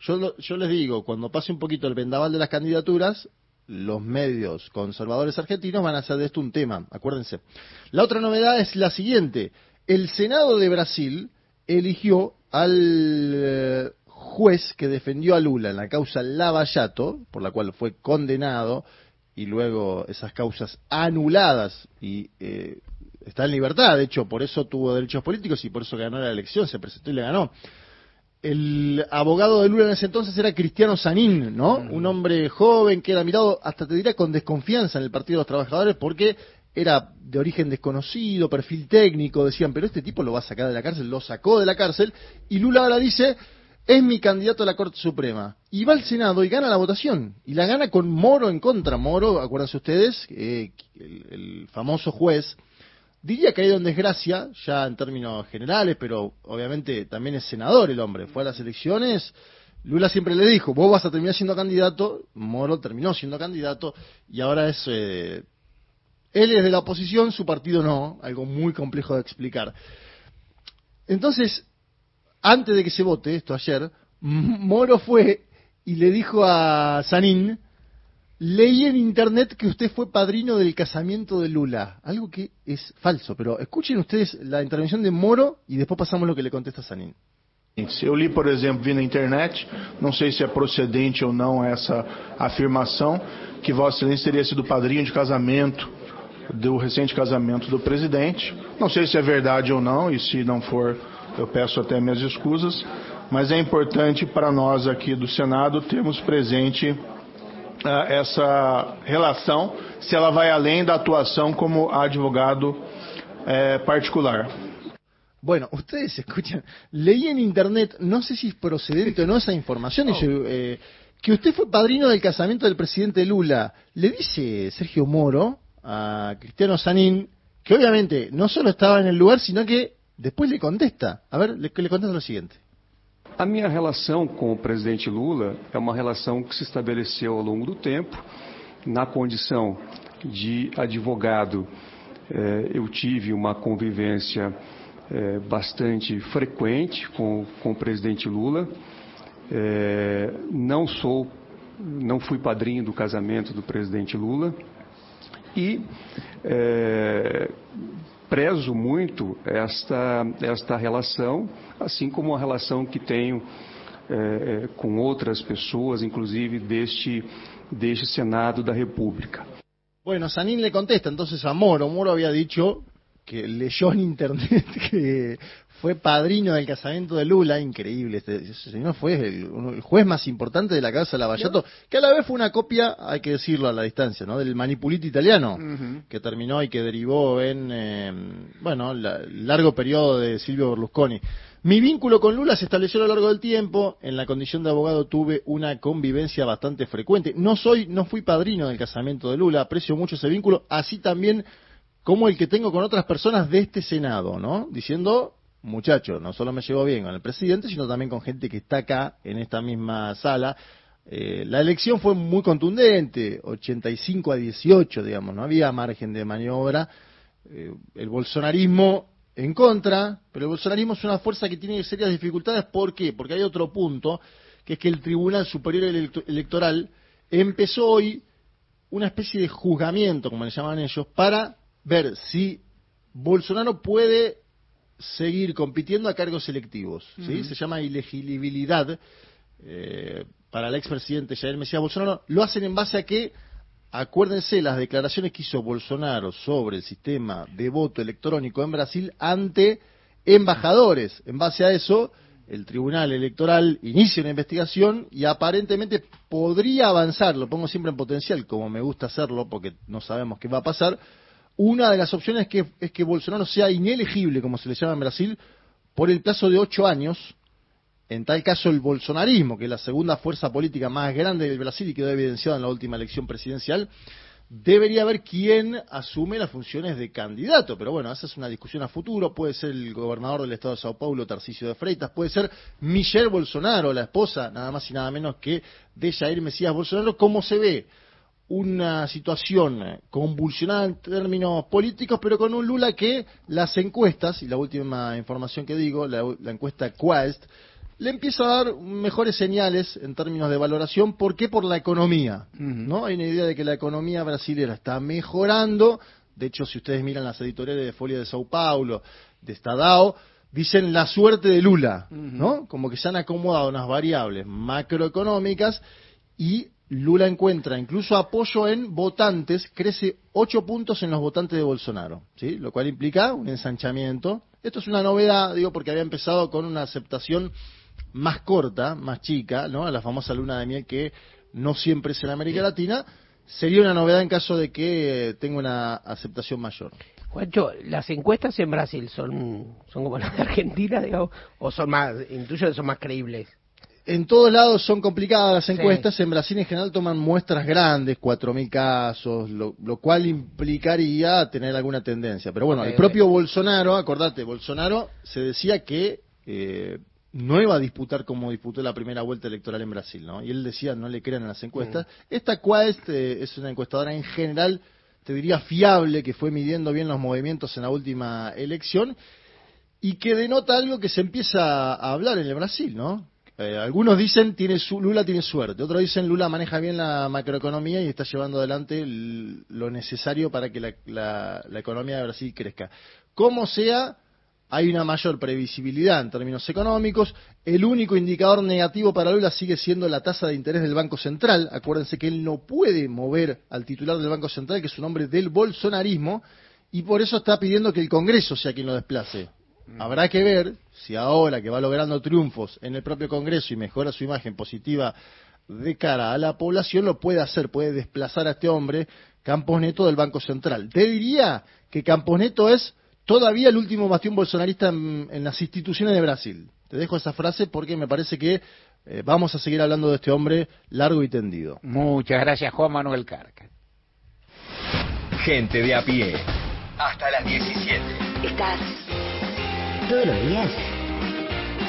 yo, yo les digo, cuando pase un poquito el vendaval de las candidaturas, los medios conservadores argentinos van a hacer de esto un tema, acuérdense. La otra novedad es la siguiente, el Senado de Brasil eligió al eh, juez que defendió a Lula en la causa Lavallato, por la cual fue condenado y luego esas causas anuladas y eh, está en libertad, de hecho, por eso tuvo derechos políticos y por eso ganó la elección, se presentó y le ganó. El abogado de Lula en ese entonces era Cristiano Sanín, ¿no? Un hombre joven que era mirado, hasta te diría, con desconfianza en el Partido de los Trabajadores porque era de origen desconocido, perfil técnico, decían, pero este tipo lo va a sacar de la cárcel, lo sacó de la cárcel, y Lula ahora dice, es mi candidato a la Corte Suprema. Y va al Senado y gana la votación, y la gana con Moro en contra. Moro, acuérdense ustedes, eh, el, el famoso juez, diría ido en desgracia, ya en términos generales, pero obviamente también es senador el hombre, fue a las elecciones. Lula siempre le dijo, vos vas a terminar siendo candidato, Moro terminó siendo candidato y ahora es eh, él es de la oposición, su partido no, algo muy complejo de explicar. Entonces, antes de que se vote esto ayer, [LAUGHS] Moro fue y le dijo a Sanín, leí en internet que usted fue padrino del casamiento de Lula, algo que es falso, pero escuchen ustedes la intervención de Moro y después pasamos lo que le contesta Sanín. Eu li, por exemplo, vi na internet, não sei se é procedente ou não essa afirmação, que Vossa Excelência teria sido padrinho de casamento do recente casamento do presidente. Não sei se é verdade ou não, e se não for, eu peço até minhas escusas, mas é importante para nós aqui do Senado termos presente essa relação, se ela vai além da atuação como advogado eh, particular. Bueno, ustedes escuchan, leí en internet, no sé si es procedente o no esa información, eh, que usted fue padrino del casamiento del presidente Lula. Le dice Sergio Moro a Cristiano Sanín, que obviamente no solo estaba en el lugar, sino que después le contesta. A ver, le, le contesta lo siguiente. A minha relação com o presidente Lula é uma relação que se estabeleceu ao longo do tempo. Na condição de advogado, eh, eu tive uma convivência eh, bastante frequente com, com o presidente Lula. Eh, não sou, não fui padrinho do casamento do presidente Lula e eh, prezo muito esta, esta relação, assim como a relação que tenho é, com outras pessoas, inclusive deste, deste Senado da República. Bueno, Sanín le contesta entonces a Moro. Moro había dicho que leyó en internet [LAUGHS] que fue padrino del casamiento de Lula, increíble, este ese señor fue el, el juez más importante de la casa de Lavallato, que a la vez fue una copia, hay que decirlo a la distancia, ¿no? del manipulito italiano, que terminó y que derivó en, eh, bueno, la- largo periodo de Silvio Berlusconi. Mi vínculo con Lula se estableció a lo largo del tiempo. En la condición de abogado tuve una convivencia bastante frecuente. No soy, no fui padrino del casamiento de Lula. Aprecio mucho ese vínculo, así también como el que tengo con otras personas de este Senado, ¿no? Diciendo, muchacho, no solo me llevo bien con el presidente, sino también con gente que está acá en esta misma sala. Eh, la elección fue muy contundente, 85 a 18, digamos, no había margen de maniobra. Eh, el bolsonarismo en contra, pero el bolsonarismo es una fuerza que tiene serias dificultades. ¿Por qué? Porque hay otro punto, que es que el Tribunal Superior Electo- Electoral empezó hoy una especie de juzgamiento, como le llaman ellos, para ver si Bolsonaro puede seguir compitiendo a cargos selectivos. ¿sí? Se llama ilegibilidad eh, para el expresidente Jair Mesías Bolsonaro. Lo hacen en base a que, acuérdense, las declaraciones que hizo Bolsonaro sobre el sistema de voto electrónico en Brasil ante embajadores. En base a eso, el Tribunal Electoral inicia una investigación y aparentemente podría avanzar, lo pongo siempre en potencial, como me gusta hacerlo, porque no sabemos qué va a pasar. Una de las opciones que, es que Bolsonaro sea inelegible, como se le llama en Brasil, por el plazo de ocho años. En tal caso, el bolsonarismo, que es la segunda fuerza política más grande del Brasil y quedó evidenciado en la última elección presidencial, debería ver quién asume las funciones de candidato. Pero bueno, esa es una discusión a futuro. Puede ser el gobernador del estado de Sao Paulo, Tarcisio de Freitas. Puede ser Michelle Bolsonaro, la esposa, nada más y nada menos que de Jair Mesías Bolsonaro. ¿Cómo se ve? Una situación convulsionada en términos políticos, pero con un Lula que las encuestas, y la última información que digo, la, la encuesta Quest, le empieza a dar mejores señales en términos de valoración. ¿Por qué? Por la economía. ¿no? Hay una idea de que la economía brasilera está mejorando. De hecho, si ustedes miran las editoriales de Folia de Sao Paulo, de Estadao, dicen la suerte de Lula, ¿no? Como que se han acomodado unas variables macroeconómicas y Lula encuentra incluso apoyo en votantes, crece 8 puntos en los votantes de Bolsonaro, ¿sí? Lo cual implica un ensanchamiento. Esto es una novedad, digo, porque había empezado con una aceptación más corta, más chica, ¿no? A la famosa luna de miel que no siempre es en América Latina. Sería una novedad en caso de que eh, tenga una aceptación mayor. Juancho, las encuestas en Brasil son, son como las de Argentina, digamos, o son más, intuyo que son más creíbles. En todos lados son complicadas las Sí. encuestas. En Brasil en general toman muestras grandes, 4.000 casos, lo, lo cual implicaría tener alguna tendencia. Pero bueno, el propio Bolsonaro, acordate, Bolsonaro se decía que eh, no iba a disputar como disputó la primera vuelta electoral en Brasil, ¿no? Y él decía, no le crean a las encuestas. Esta Quest eh, es una encuestadora en general, te diría fiable, que fue midiendo bien los movimientos en la última elección y que denota algo que se empieza a hablar en el Brasil, ¿no? Eh, algunos dicen tiene su, Lula tiene suerte, otros dicen Lula maneja bien la macroeconomía y está llevando adelante lo necesario para que la, la- la economía de Brasil crezca. Como sea, hay una mayor previsibilidad en términos económicos. El único indicador negativo para Lula sigue siendo la tasa de interés del Banco Central. Acuérdense que él no puede mover al titular del Banco Central, que es un hombre del bolsonarismo, y por eso está pidiendo que el Congreso sea quien lo desplace. Habrá que ver si ahora que va logrando triunfos en el propio Congreso y mejora su imagen positiva de cara a la población, lo puede hacer, puede desplazar a este hombre, Campos Neto, del Banco Central. Te diría que Campos Neto es todavía el último bastión bolsonarista en, en las instituciones de Brasil. Te dejo esa frase porque me parece que eh, vamos a seguir hablando de este hombre largo y tendido. Muchas gracias, Juan Manuel Carca. Gente de a pie. Hasta las 17. Estás todos los días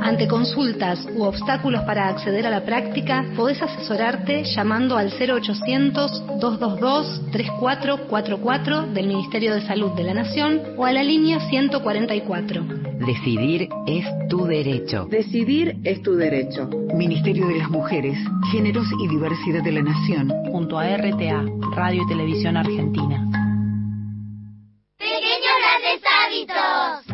Ante consultas u obstáculos para acceder a la práctica, podés asesorarte llamando al 0800-222-3444 del Ministerio de Salud de la Nación o a la línea 144. Decidir es tu derecho. Decidir es tu derecho. Ministerio de las Mujeres, Géneros y Diversidad de la Nación. Junto a RTA, Radio y Televisión Argentina. Pequeños grandes hábitos.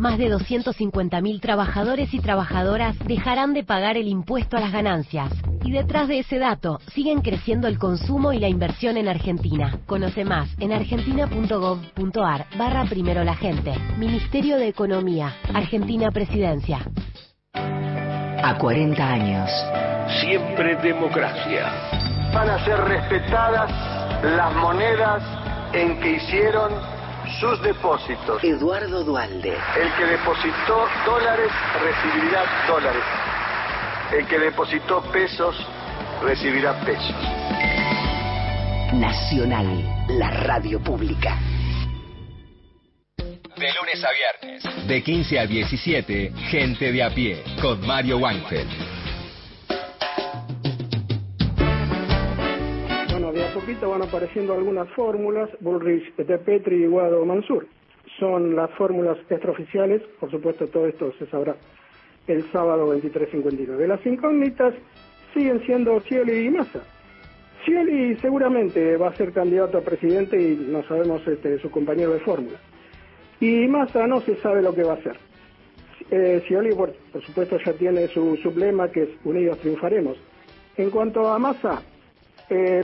Más de 250.000 trabajadores y trabajadoras dejarán de pagar el impuesto a las ganancias. Y detrás de ese dato, siguen creciendo el consumo y la inversión en Argentina. Conoce más en argentina.gov.ar barra primero la gente. Ministerio de Economía. Argentina Presidencia. A 40 años. Siempre democracia. Van a ser respetadas las monedas en que hicieron sus depósitos. Eduardo Dualde. El que depositó dólares recibirá dólares. El que depositó pesos recibirá pesos. Nacional, la radio pública. De lunes a viernes, de 15 a 17, Gente de a pie, con Mario Weinfeld. Poquito van apareciendo algunas fórmulas, Bullrich, de Petri y Guado Mansur. Son las fórmulas extraoficiales, por supuesto todo esto se sabrá el sábado 23.59. Las incógnitas siguen siendo Scioli y Massa. Scioli seguramente va a ser candidato a presidente y no sabemos este, su compañero de fórmula. Y Massa no se sabe lo que va a hacer. Eh, Scioli, por, por supuesto, ya tiene su, su lema que es Unidos triunfaremos. En cuanto a Massa, eh,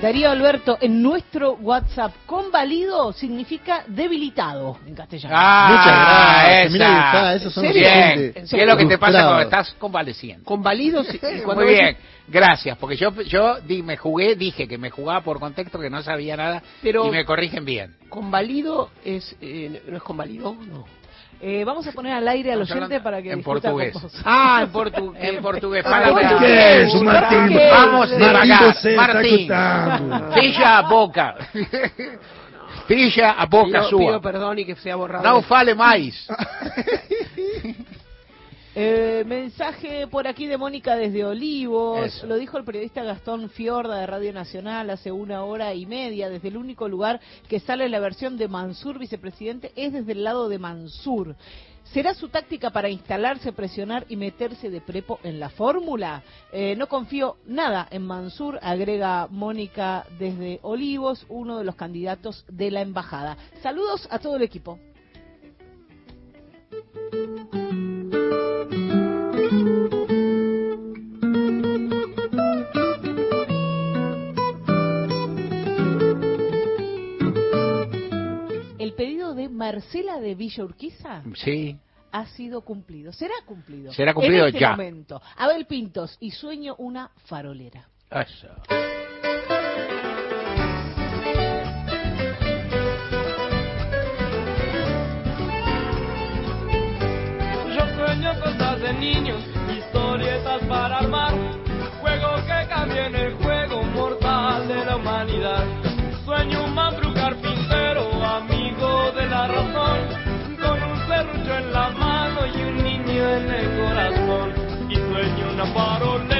Darío Alberto, en nuestro WhatsApp, convalido significa debilitado en castellano. Ah, Muchas gracias. esos son Bien. ¿Qué es lo que te pasa cuando estás convaleciendo? Convalido [LAUGHS] Muy bien, gracias, porque yo yo di- me jugué, dije que me jugaba por contexto, que no sabía nada Pero- y me corrigen bien. Convalido es. eh, ¿No es convalido? No. Eh, vamos a poner al aire al oyente para que en discuta con portugués. vos. Ah, en portugués. [LAUGHS] En portugués, português, o Martim. Vamos devagar, escutando. Fecha a boca. Fecha a boca pido, sua. pido perdón y que sea borrado. Não fale mais. [LAUGHS] Eh, mensaje por aquí de Mónica desde Olivos. Eso. Lo dijo el periodista Gastón Fiorda de Radio Nacional hace una hora y media. Desde el único lugar que sale la versión de Mansur, vicepresidente, es desde el lado de Mansur. ¿Será su táctica para instalarse, presionar y meterse de prepo en la fórmula? Eh, no confío nada en Mansur, agrega Mónica desde Olivos, uno de los candidatos de la embajada. Saludos a todo el equipo. El pedido de Marcela de Villa Urquiza Sí. ha sido cumplido. Será cumplido. Será cumplido en este ya. momento. Abel Pintos y sueño una farolera. Eso. De niños, historietas para armar, juego que cambien el juego mortal de la humanidad. Sueño un mambru carpintero, amigo de la razón, con un serrucho en la mano y un niño en el corazón. Y sueño una farolera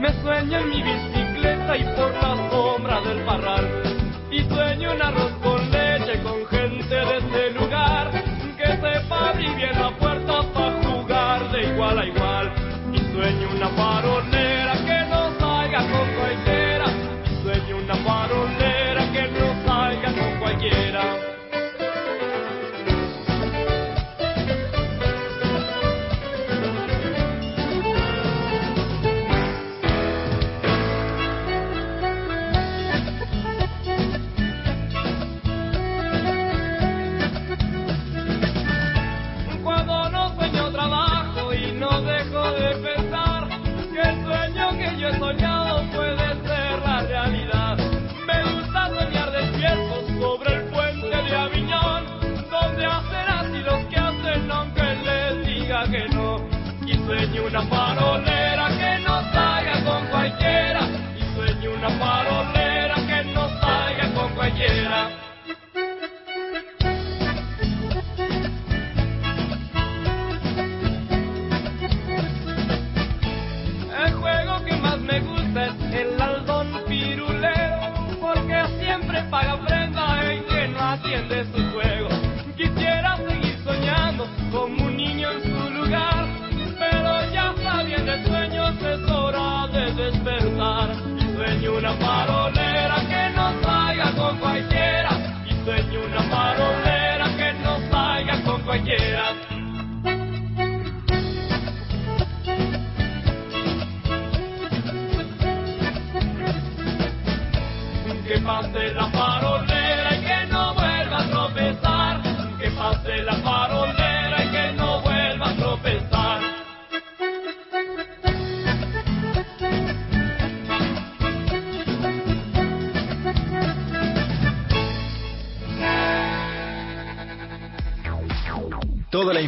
Me sueño en mi bicicleta y por la sombra del parral. Y sueño un arroz con leche con gente de este lugar. Que sepa abrir bien la puerta para jugar de igual a igual. Y sueño una farolera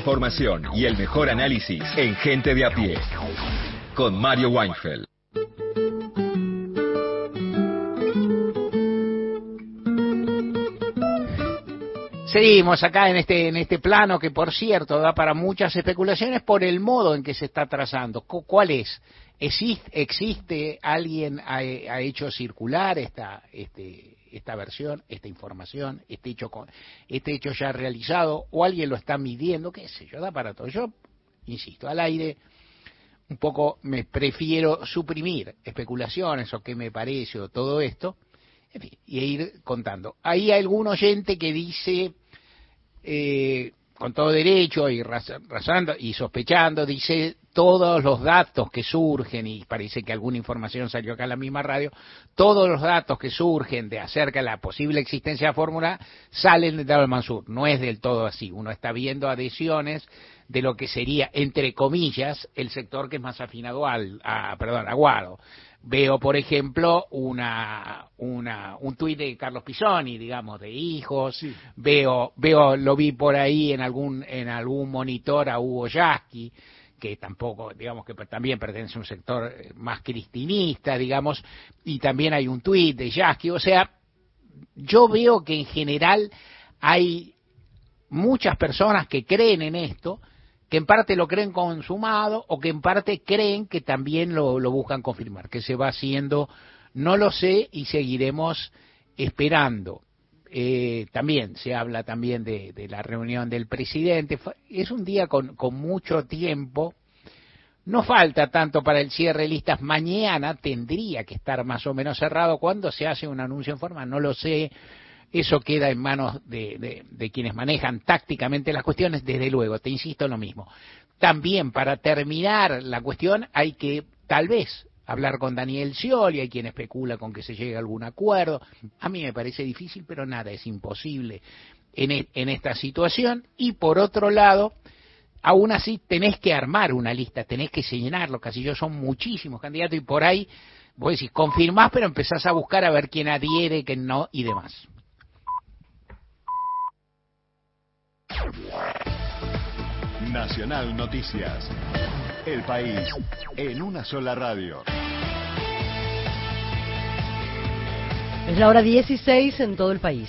información y el mejor análisis en Gente de a pie. Con Mario Weinfeld. Seguimos acá en este, en este plano que, por cierto, da para muchas especulaciones por el modo en que se está trazando. Cu- ¿Cuál es? ¿Existe, existe alguien ha, ha hecho circular esta, este, esta versión, esta información, este hecho, este hecho ya realizado, o alguien lo está midiendo? ¿Qué sé yo? Da para todo. Yo, insisto, al aire un poco me prefiero suprimir especulaciones o qué me parece o todo esto, en fin, y ir contando. Hay algún oyente que dice, eh, con todo derecho y raz- razonando y sospechando, dice todos los datos que surgen, y parece que alguna información salió acá en la misma radio, todos los datos que surgen de acerca de la posible existencia de la fórmula salen de Dado Mansur. No es del todo así. Uno está viendo adhesiones de lo que sería, entre comillas, el sector que es más afinado al, a, perdón, a Guado. Veo, por ejemplo, una, una, un tuit de Carlos Pisoni, digamos, de hijos. Veo, veo, lo vi por ahí en algún, en algún monitor a Hugo Yasky, que tampoco, digamos, que también pertenece a un sector eh, más cristinista, digamos, y también hay un tuit de Yasky. O sea, yo veo que en general hay muchas personas que creen en esto, que en parte lo creen consumado o que en parte creen que también lo, lo buscan confirmar, que se va haciendo, no lo sé y seguiremos esperando. Eh, también se habla también de, la reunión del presidente. Es un día con, mucho tiempo. No falta tanto para el cierre de listas. Mañana tendría que estar más o menos cerrado. ¿Cuándo se hace un anuncio en forma? No lo sé. Eso queda en manos de, de- quienes manejan tácticamente las cuestiones, desde luego, te insisto lo mismo. También para terminar la cuestión hay que tal vez hablar con Daniel Scioli, hay quien especula con que se llegue a algún acuerdo. A mí me parece difícil, pero nada es imposible en, e- esta situación. Y por otro lado, aún así tenés que armar una lista, tenés que llenar los casillos, son muchísimos candidatos y por ahí vos decís, confirmás, pero empezás a buscar a ver quién adhiere, quién no y demás. Nacional Noticias. El país en una sola radio. Es la hora 16 en todo el país.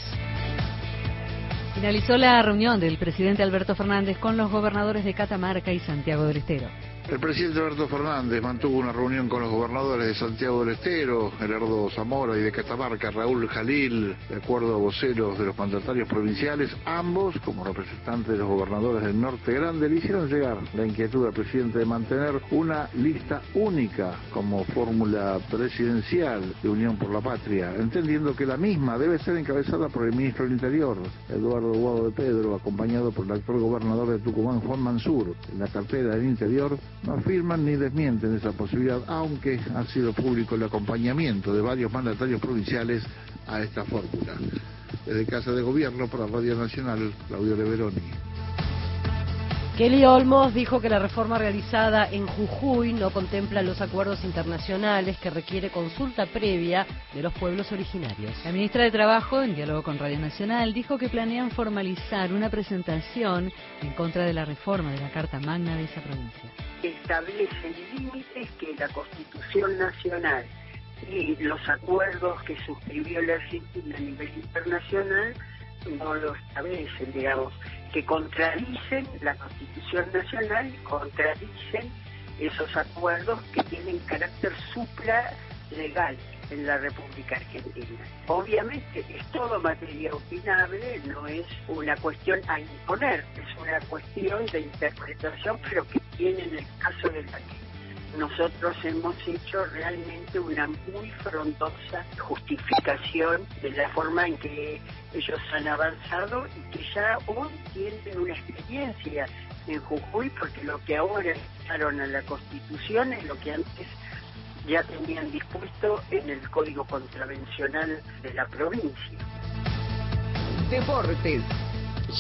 Finalizó la reunión del presidente Alberto Fernández con los gobernadores de Catamarca y Santiago del Estero. El presidente Alberto Fernández mantuvo una reunión con los gobernadores de Santiago del Estero, Gerardo Zamora y de Catamarca, Raúl Jalil, de acuerdo a voceros de los mandatarios provinciales, ambos, como representantes de los gobernadores del Norte Grande, le hicieron llegar la inquietud al presidente de mantener una lista única como fórmula presidencial de Unión por la Patria, entendiendo que la misma debe ser encabezada por el ministro del Interior, Eduardo Guado de Pedro, acompañado por el actual gobernador de Tucumán, Juan Mansur. En la cartera del Interior no afirman ni desmienten esa posibilidad, aunque ha sido público el acompañamiento de varios mandatarios provinciales a esta fórmula. Desde Casa de Gobierno para Radio Nacional, Claudio Leveroni. Kelly Olmos dijo que la reforma realizada en Jujuy no contempla los acuerdos internacionales que requiere consulta previa de los pueblos originarios. La ministra de Trabajo, en diálogo con Radio Nacional, dijo que planean formalizar una presentación en contra de la reforma de la Carta Magna de esa provincia. Establecen límites que la Constitución Nacional y los acuerdos que suscribió la Argentina a nivel internacional no lo establecen, digamos que contradicen la Constitución Nacional, contradicen esos acuerdos que tienen carácter supralegal en la República Argentina. Obviamente es todo materia opinable, no es una cuestión a imponer, es una cuestión de interpretación, pero que tiene en el caso de la nosotros hemos hecho realmente una muy frondosa justificación de la forma en que ellos han avanzado y que ya hoy tienen una experiencia en Jujuy, porque lo que ahora pasaron a la Constitución es lo que antes ya tenían dispuesto en el Código Contravencional de la provincia. Deportes.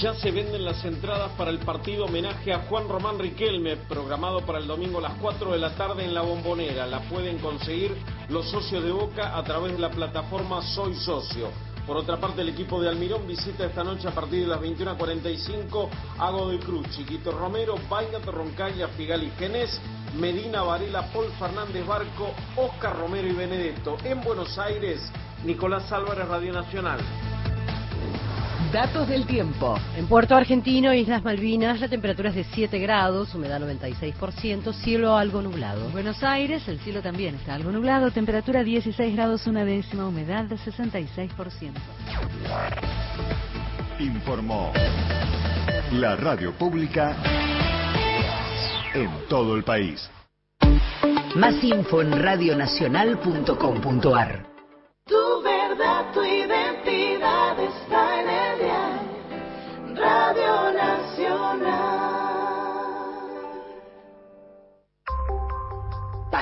Ya se venden las entradas para el partido homenaje a Juan Román Riquelme, programado para el domingo a las 4 de la tarde en la Bombonera. La pueden conseguir los socios de Boca a través de la plataforma Soy Socio. Por otra parte, el equipo de Almirón visita esta noche a partir de las 21.45 a Godoy Cruz, Chiquito Romero, Bainat, Roncaglia, Figali Genés, Medina Varela, Paul Fernández Barco, Oscar Romero y Benedetto. En Buenos Aires, Nicolás Álvarez, Radio Nacional. Datos del tiempo. En Puerto Argentino, Islas Malvinas, la temperatura es de 7 grados, humedad 96%, cielo algo nublado. Buenos Aires, el cielo también está algo nublado, temperatura 16 grados, una décima, humedad de 66%. Informó la radio pública en todo el país. Más info en radionacional.com.ar.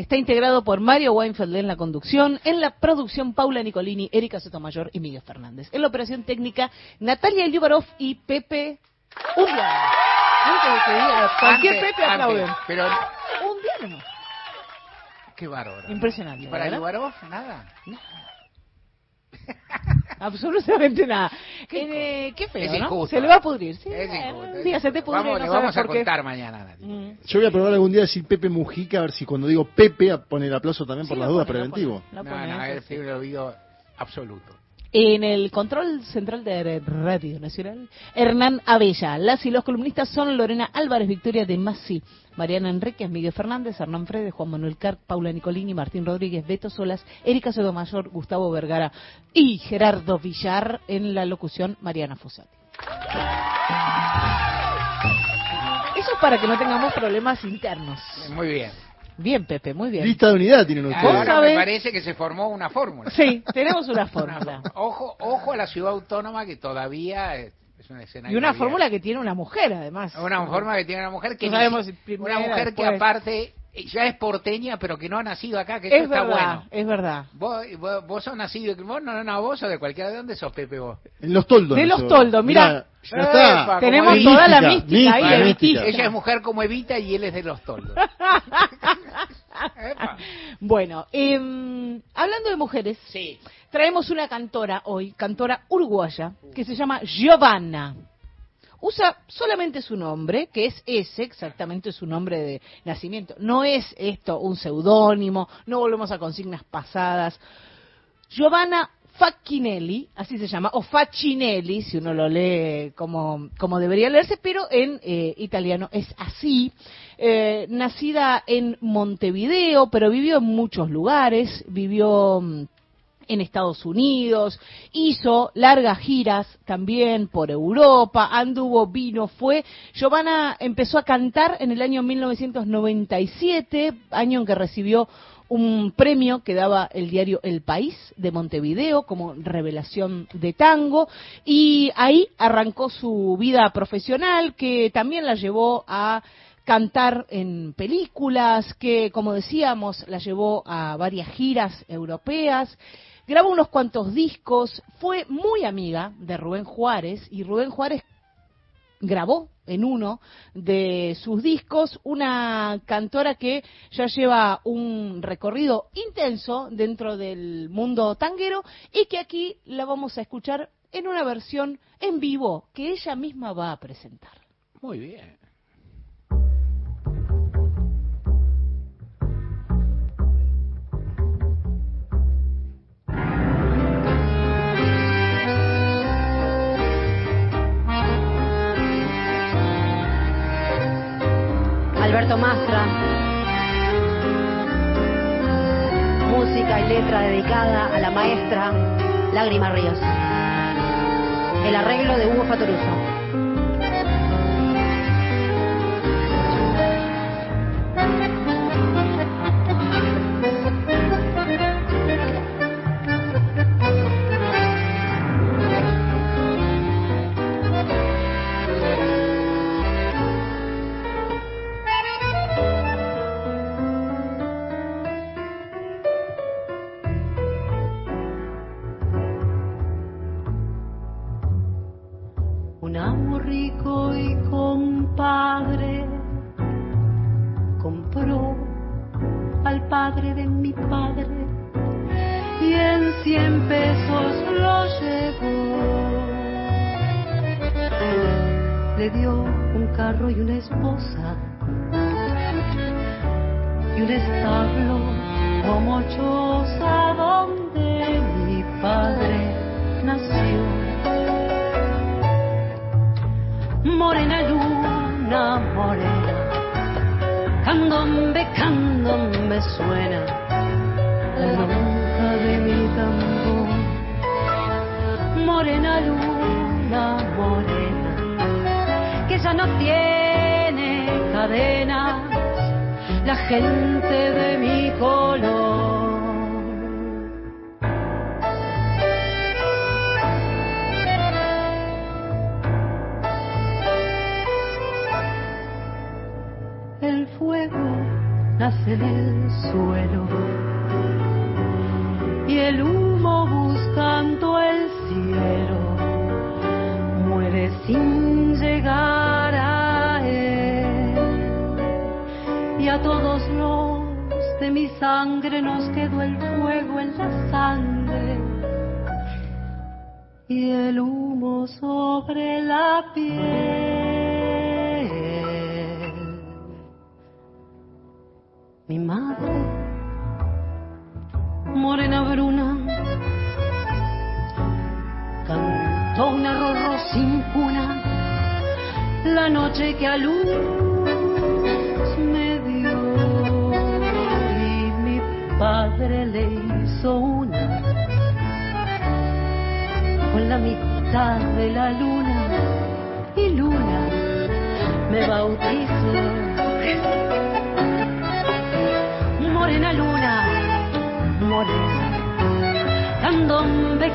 está integrado por Mario Weinfeld en la conducción, en la producción Paula Nicolini, Erika Sotomayor y Miguel Fernández. En la operación técnica Natalia Eliubarov y Pepe Undiano. Antes de que diga cualquier Antes, Pepe aplauden. antes, Pero Undiano. qué bárbaro. Impresionante. ¿Y para ¿verdad? Liubarov? Nada. [LAUGHS] Absolutamente nada. Eh, qué feo, Es ¿no? Se le va a pudrir. Sí, Es bueno, injusto, un es día se te pudre, Vamos, no vamos a por qué. contar mañana. Mm. Yo voy a probar algún día decir Pepe Mujica, a ver si cuando digo Pepe, a poner aplauso también por Sí, las lo dudas pone, lo preventivo. Lo No, pone, no, eso es sí. un oído absoluto. En el control central de Radio Nacional, Hernán Abella. Las y los columnistas son Lorena Álvarez, Victoria de Masi, Mariana Enríquez, Miguel Fernández, Hernán Fredes, Juan Manuel Carp, Paula Nicolini, Martín Rodríguez, Beto Solas, Erika Sotomayor, Gustavo Vergara y Gerardo Villar en la locución Mariana Fusati. Eso es para que no tengamos problemas internos. Muy bien. Bien, Pepe, muy bien. Lista de unidad tienen ustedes. Ahora me parece que se formó una fórmula. Sí, tenemos una fórmula. [LAUGHS] Ojo, ojo a la ciudad autónoma que todavía es, una escena Y una fórmula que tiene una mujer, además. Una forma que tiene una mujer que No sabemos si primera, una mujer que después. aparte eh, ya es porteña pero que no ha nacido acá que eso Es está verdad, bueno es verdad. vos, vos, vos sos nacido vos no, no, no, vos sos de cualquiera de dónde sos Pepe vos En los toldos. De los toldos, mira. ya está. Epa, Tenemos toda la mística, mística ahí, de mística. ella es mujer como Evita y él es de los toldos. [LAUGHS] Bueno, em, hablando de mujeres, sí traemos una cantora hoy, cantora uruguaya, que se llama Giovanna. Usa solamente su nombre, que es ese, exactamente su nombre de nacimiento. No es esto un seudónimo, no volvemos a consignas pasadas. Giovanna Facchinelli, así se llama, o Faccinelli, si uno lo lee como, como debería leerse, pero en eh, italiano es así. Eh, nacida en Montevideo, pero vivió en muchos lugares, vivió mm, en Estados Unidos, hizo largas giras también por Europa, anduvo, vino, fue. Giovanna empezó a cantar en el año 1997, año en que recibió un premio que daba el diario El País de Montevideo como revelación de tango y ahí arrancó su vida profesional que también la llevó a cantar en películas, que como decíamos la llevó a varias giras europeas, grabó unos cuantos discos, fue muy amiga de Rubén Juárez y Rubén Juárez grabó en uno de sus discos una cantora que ya lleva un recorrido intenso dentro del mundo tanguero y que aquí la vamos a escuchar en una versión en vivo que ella misma va a presentar. Muy bien. Alberto Mastra. Música y letra dedicada a la maestra Lágrima Ríos. El arreglo de Hugo Fatoruso.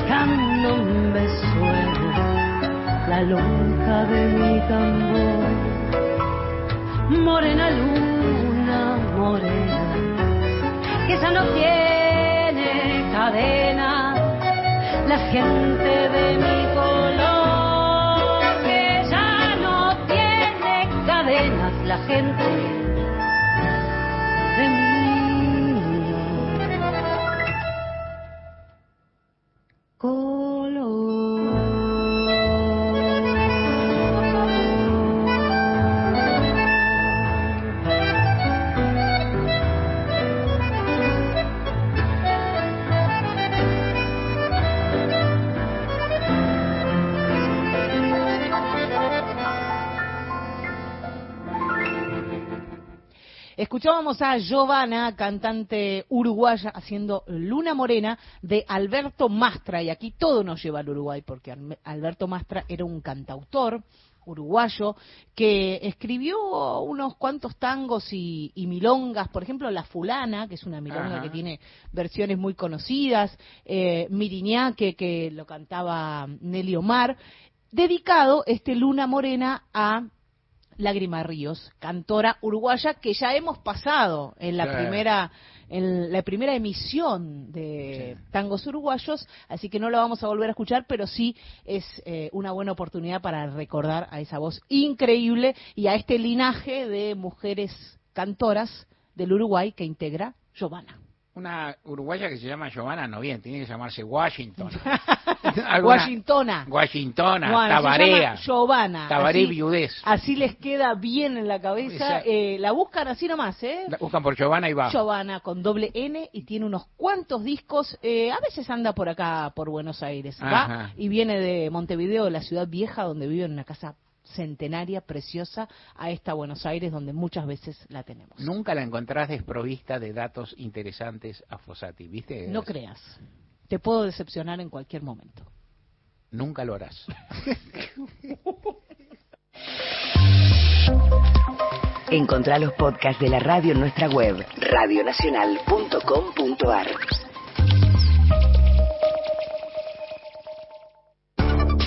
Candombe, candombe suena la lonja de mi tambor. Morena luna, morena, que ya no tiene cadena la gente de mi color, que ya no tiene cadenas la gente Escuchábamos a Giovanna, cantante uruguaya, haciendo Luna Morena de Alberto Mastra. Y aquí todo nos lleva al Uruguay, porque Al- Alberto Mastra era un cantautor uruguayo que escribió unos cuantos tangos y, y milongas, por ejemplo La Fulana, que es una milonga Ajá. que tiene versiones muy conocidas, eh, Miriñaque, que lo cantaba Nelly Omar, dedicado este Luna Morena a Lágrima Ríos, cantora uruguaya que ya hemos pasado en la Sí. primera en la primera emisión de tangos uruguayos, así que no lo vamos a volver a escuchar, pero sí es eh, una buena oportunidad para recordar a esa voz increíble y a este linaje de mujeres cantoras del Uruguay que integra Giovanna. Una uruguaya que se llama Giovanna, no bien, tiene que llamarse Washington. [LAUGHS] Washingtona. Washingtona, Bueno, Tabarea. Giovanna. Tabaré Así- viudez. Así les queda bien en la cabeza. Eh, la buscan así nomás, ¿eh? La Buscan por Giovanna y va. Giovanna con doble N y tiene unos cuantos discos. eh, a veces anda por acá, por Buenos Aires. Va y viene de Montevideo, la ciudad vieja, donde vive en una casa centenaria, preciosa, a esta Buenos Aires, donde muchas veces la tenemos. Nunca la encontrás desprovista de datos interesantes a Fossati, ¿viste? No creas. Te puedo decepcionar en cualquier momento. Nunca lo harás. [LAUGHS] Encontrá los podcasts de la radio en nuestra web, radionacional.com.ar.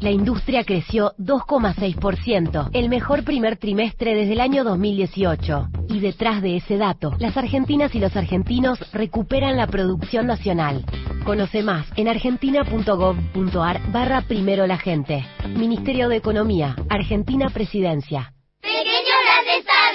La industria creció 2,6%, el mejor primer trimestre desde el año 2018. Y detrás de ese dato, las argentinas y los argentinos recuperan la producción nacional. Conoce más en argentina.gov.ar barra primero la gente. Ministerio de Economía, Argentina Presidencia.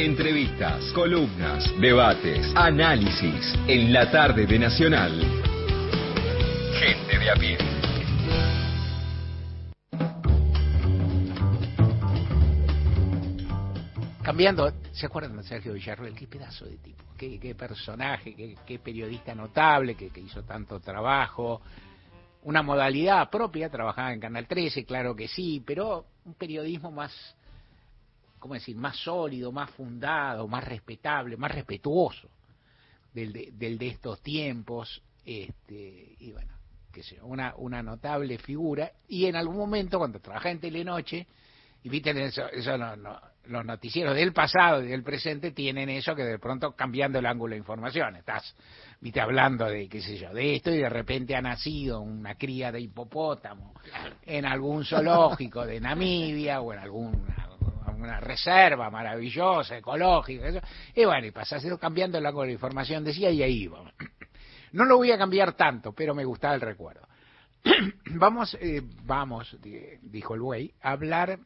Entrevistas, columnas, debates, análisis. En la tarde de Nacional. Gente de a pie. Cambiando, ¿se acuerdan de Sergio Villarroel? Qué pedazo de tipo, qué, qué personaje, qué, qué periodista notable que, que hizo tanto trabajo. Una modalidad propia, trabajaba en Canal 13, claro que sí, pero un periodismo más, ¿cómo decir?, más sólido, más fundado, más respetable, más respetuoso del de, del de estos tiempos. Este, y bueno, qué sé yo, una, una notable figura. Y en algún momento, cuando trabajaba en Telenoche, y viste, eso, eso no, no, los noticieros del pasado y del presente tienen eso que de pronto cambiando el ángulo de información. Estás, viste, hablando de, qué sé yo, de esto y de repente ha nacido una cría de hipopótamo en algún zoológico de Namibia o en alguna una reserva maravillosa, ecológica. Eso. Y bueno, y pasás ángulo de información, decía, y ahí vamos. [CLEARS THROAT] No lo voy a cambiar tanto, pero me gustaba el recuerdo. [CLEARS THROAT] vamos, eh, vamos, dijo el buey, a hablar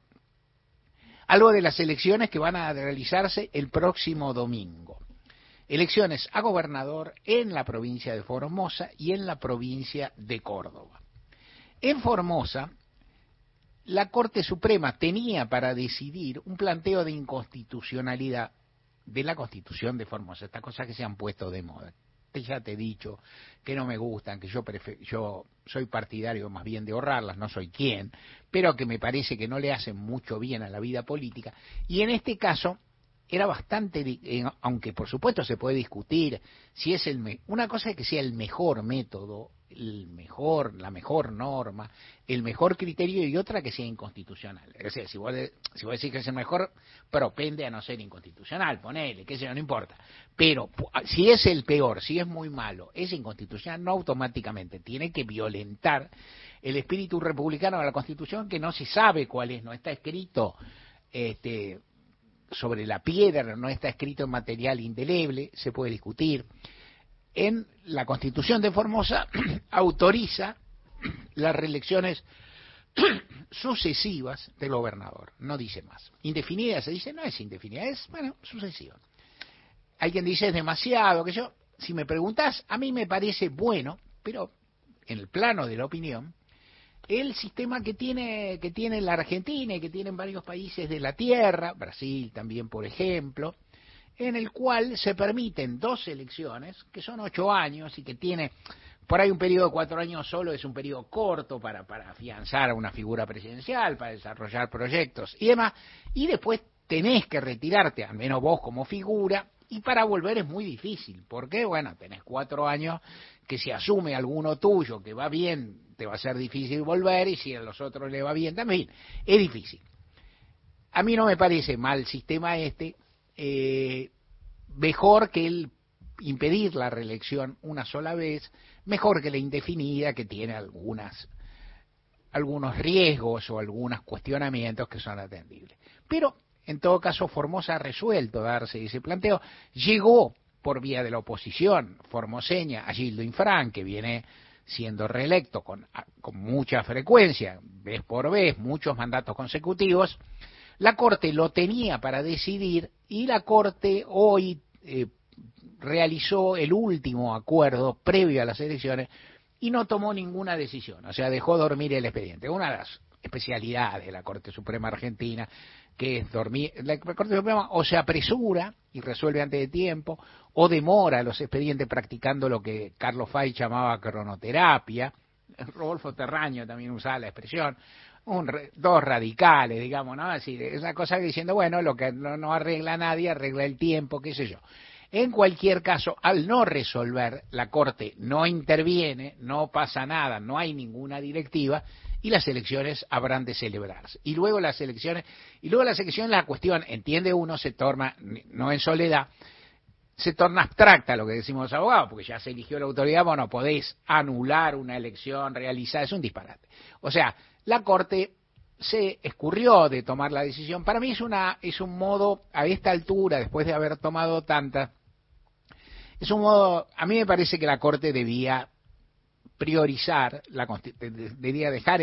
algo de las elecciones que van a realizarse el próximo domingo. Elecciones a gobernador en la provincia de Formosa y en la provincia de Córdoba. En Formosa, la Corte Suprema tenía para decidir un planteo de inconstitucionalidad de la Constitución de Formosa, estas cosas que se han puesto de moda. Ya te he dicho que no me gustan, que yo, yo soy partidario más bien de ahorrarlas, no soy quien, pero que me parece que no le hacen mucho bien a la vida política. Y en este caso era bastante, eh, aunque por supuesto se puede discutir si es el una cosa es que sea el mejor método, el mejor, la mejor norma, el mejor criterio y otra que sea inconstitucional. Es decir, si vos, si vos decís que es el mejor, propende a no ser inconstitucional, ponele, sé yo, no importa. Pero si es el peor, si es muy malo, es inconstitucional, no automáticamente tiene que violentar el espíritu republicano de la Constitución que no se sabe cuál es, no está escrito este, sobre la piedra, no está escrito en material indeleble, se puede discutir. En la Constitución de Formosa [CLEARS THROAT] autoriza [CLEARS THROAT] las reelecciones [CLEARS THROAT] sucesivas del gobernador, no dice más. Indefinida se dice, no es indefinida, es, bueno, sucesiva. Hay quien dice es demasiado, que yo, si me preguntas, a mí me parece bueno, pero en el plano de la opinión, el sistema que tiene, que tiene la Argentina y que tienen varios países de la Tierra, Brasil también, por ejemplo, en el cual se permiten dos elecciones, que son ocho años y que tiene por ahí un periodo de cuatro años solo es un periodo corto para, para afianzar a una figura presidencial, para desarrollar proyectos y demás, y después tenés que retirarte, al menos vos como figura, y para volver es muy difícil. porque Bueno, tenés cuatro años que si asume alguno tuyo que va bien, te va a ser difícil volver, y si a los otros le va bien también, es difícil. A mí no me parece mal sistema este, eh, mejor que el impedir la reelección una sola vez, mejor que la indefinida que tiene algunas algunos riesgos o algunos cuestionamientos que son atendibles. Pero, en todo caso, Formosa ha resuelto darse ese planteo. Llegó por vía de la oposición formoseña a Gildo Infran, que viene siendo reelecto con, con mucha frecuencia, vez por vez, muchos mandatos consecutivos. La Corte lo tenía para decidir y la Corte hoy eh, realizó el último acuerdo previo a las elecciones y no tomó ninguna decisión, o sea, dejó dormir el expediente. Una de las especialidades de la Corte Suprema Argentina, que es dormir, la Corte Suprema o se apresura y resuelve antes de tiempo, o demora los expedientes practicando lo que Carlos Fay llamaba cronoterapia, Rodolfo Terraño también usaba la expresión, un, dos radicales, digamos, ¿no? Así, esa cosa diciendo, bueno, lo que no, no arregla nadie, arregla el tiempo, qué sé yo. En cualquier caso, al no resolver, la Corte no interviene, no pasa nada, no hay ninguna directiva y las elecciones habrán de celebrarse. Y luego las elecciones, y luego las elecciones, la cuestión, entiende uno, se torna, no en soledad, se torna abstracta lo que decimos los abogados, porque ya se eligió la autoridad, bueno, podéis anular una elección realizada, es un disparate. O sea, la Corte se escurrió de tomar la decisión. Para mí es una es un modo a esta altura, después de haber tomado tantas es un modo, a mí me parece que la Corte debía priorizar, la, debía dejar,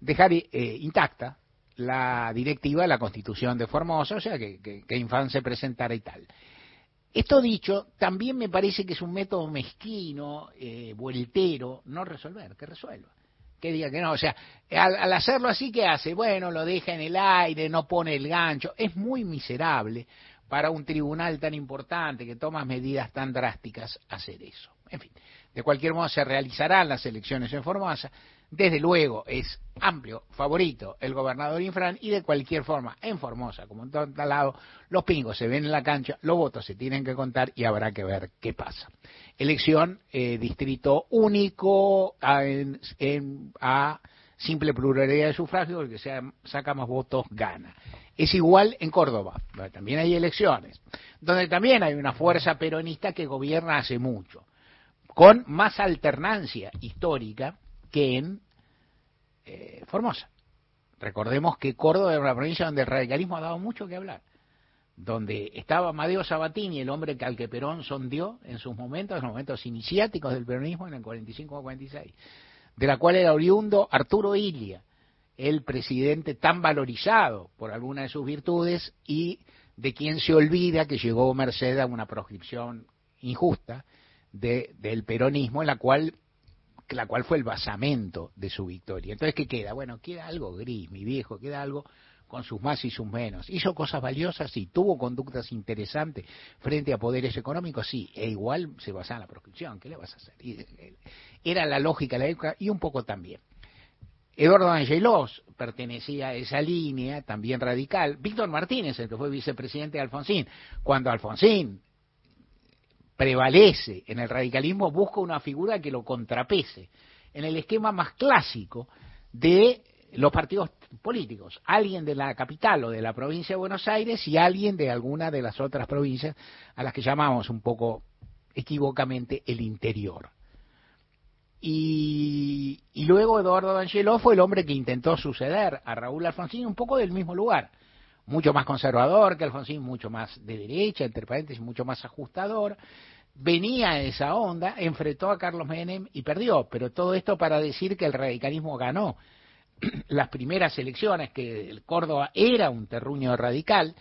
dejar eh, intacta la directiva de la Constitución de Formosa, o sea, que, que, presentara y tal. Esto dicho, también me parece que es un método mezquino, eh, vueltero, no resolver, que resuelva. Que diga que no, o sea, al, hacerlo así, ¿qué hace? Bueno, lo deja en el aire, no pone el gancho, es muy miserable, para un tribunal tan importante que toma medidas tan drásticas hacer eso. En fin, de cualquier modo se realizarán las elecciones en Formosa. Desde luego es amplio favorito el gobernador Infran y de cualquier forma en Formosa, como en todo lado, los pingos se ven en la cancha, los votos se tienen que contar y habrá que ver qué pasa. Elección eh, distrito único a, a simple pluralidad de sufragio, el que sea, saca más votos gana. Es igual en Córdoba, donde también hay elecciones, donde también hay una fuerza peronista que gobierna hace mucho, con más alternancia histórica que en eh, Formosa. Recordemos que Córdoba era una provincia donde el radicalismo ha dado mucho que hablar, donde estaba Amadeo Sabatini, el hombre que al que Perón sondió en sus momentos, en los momentos iniciáticos del peronismo en el 45-46, de la cual era oriundo Arturo Ilia, el presidente tan valorizado por alguna de sus virtudes y de quien se olvida que llegó merced a una proscripción injusta de, del peronismo en la cual la cual fue el basamento de su victoria. Entonces, ¿qué queda? Bueno, queda algo gris, mi viejo, queda algo con sus más y sus menos. ¿Hizo cosas valiosas? Sí. ¿Tuvo conductas interesantes frente a poderes económicos? Sí. E igual se basaba en la proscripción. ¿Qué le vas a hacer? Eh, era la lógica de la época y un poco también. Eduardo Angelos pertenecía a esa línea también radical. Víctor Martínez, el que fue vicepresidente de Alfonsín, cuando Alfonsín prevalece en el radicalismo, busca una figura que lo contrapese en el esquema más clásico de los partidos políticos, alguien de la capital o de la provincia de Buenos Aires y alguien de alguna de las otras provincias a las que llamamos un poco equivocamente el interior. Y, Y luego Eduardo D'Angelo fue el hombre que intentó suceder a Raúl Alfonsín un poco del mismo lugar. Mucho más conservador que Alfonsín, mucho más de derecha, entre paréntesis, mucho más ajustador. Venía esa onda, enfrentó a Carlos Menem y perdió. Pero todo esto para decir que el radicalismo ganó [CLEARS THROAT] las primeras elecciones, que el Córdoba era un terruño radical,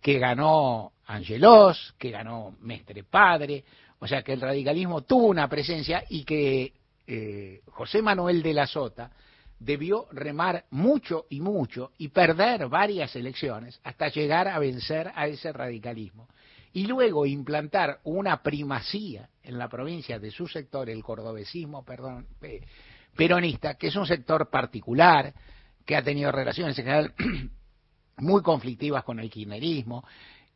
que ganó Angelos, que ganó Mestre Padre, o sea que el radicalismo tuvo una presencia y que eh, José Manuel de la Sota debió remar mucho y mucho y perder varias elecciones hasta llegar a vencer a ese radicalismo y luego implantar una primacía en la provincia de su sector, el cordobesismo, perdón, peronista, que es un sector particular, que ha tenido relaciones en general [CLEARS THROAT] muy conflictivas con el kirchnerismo,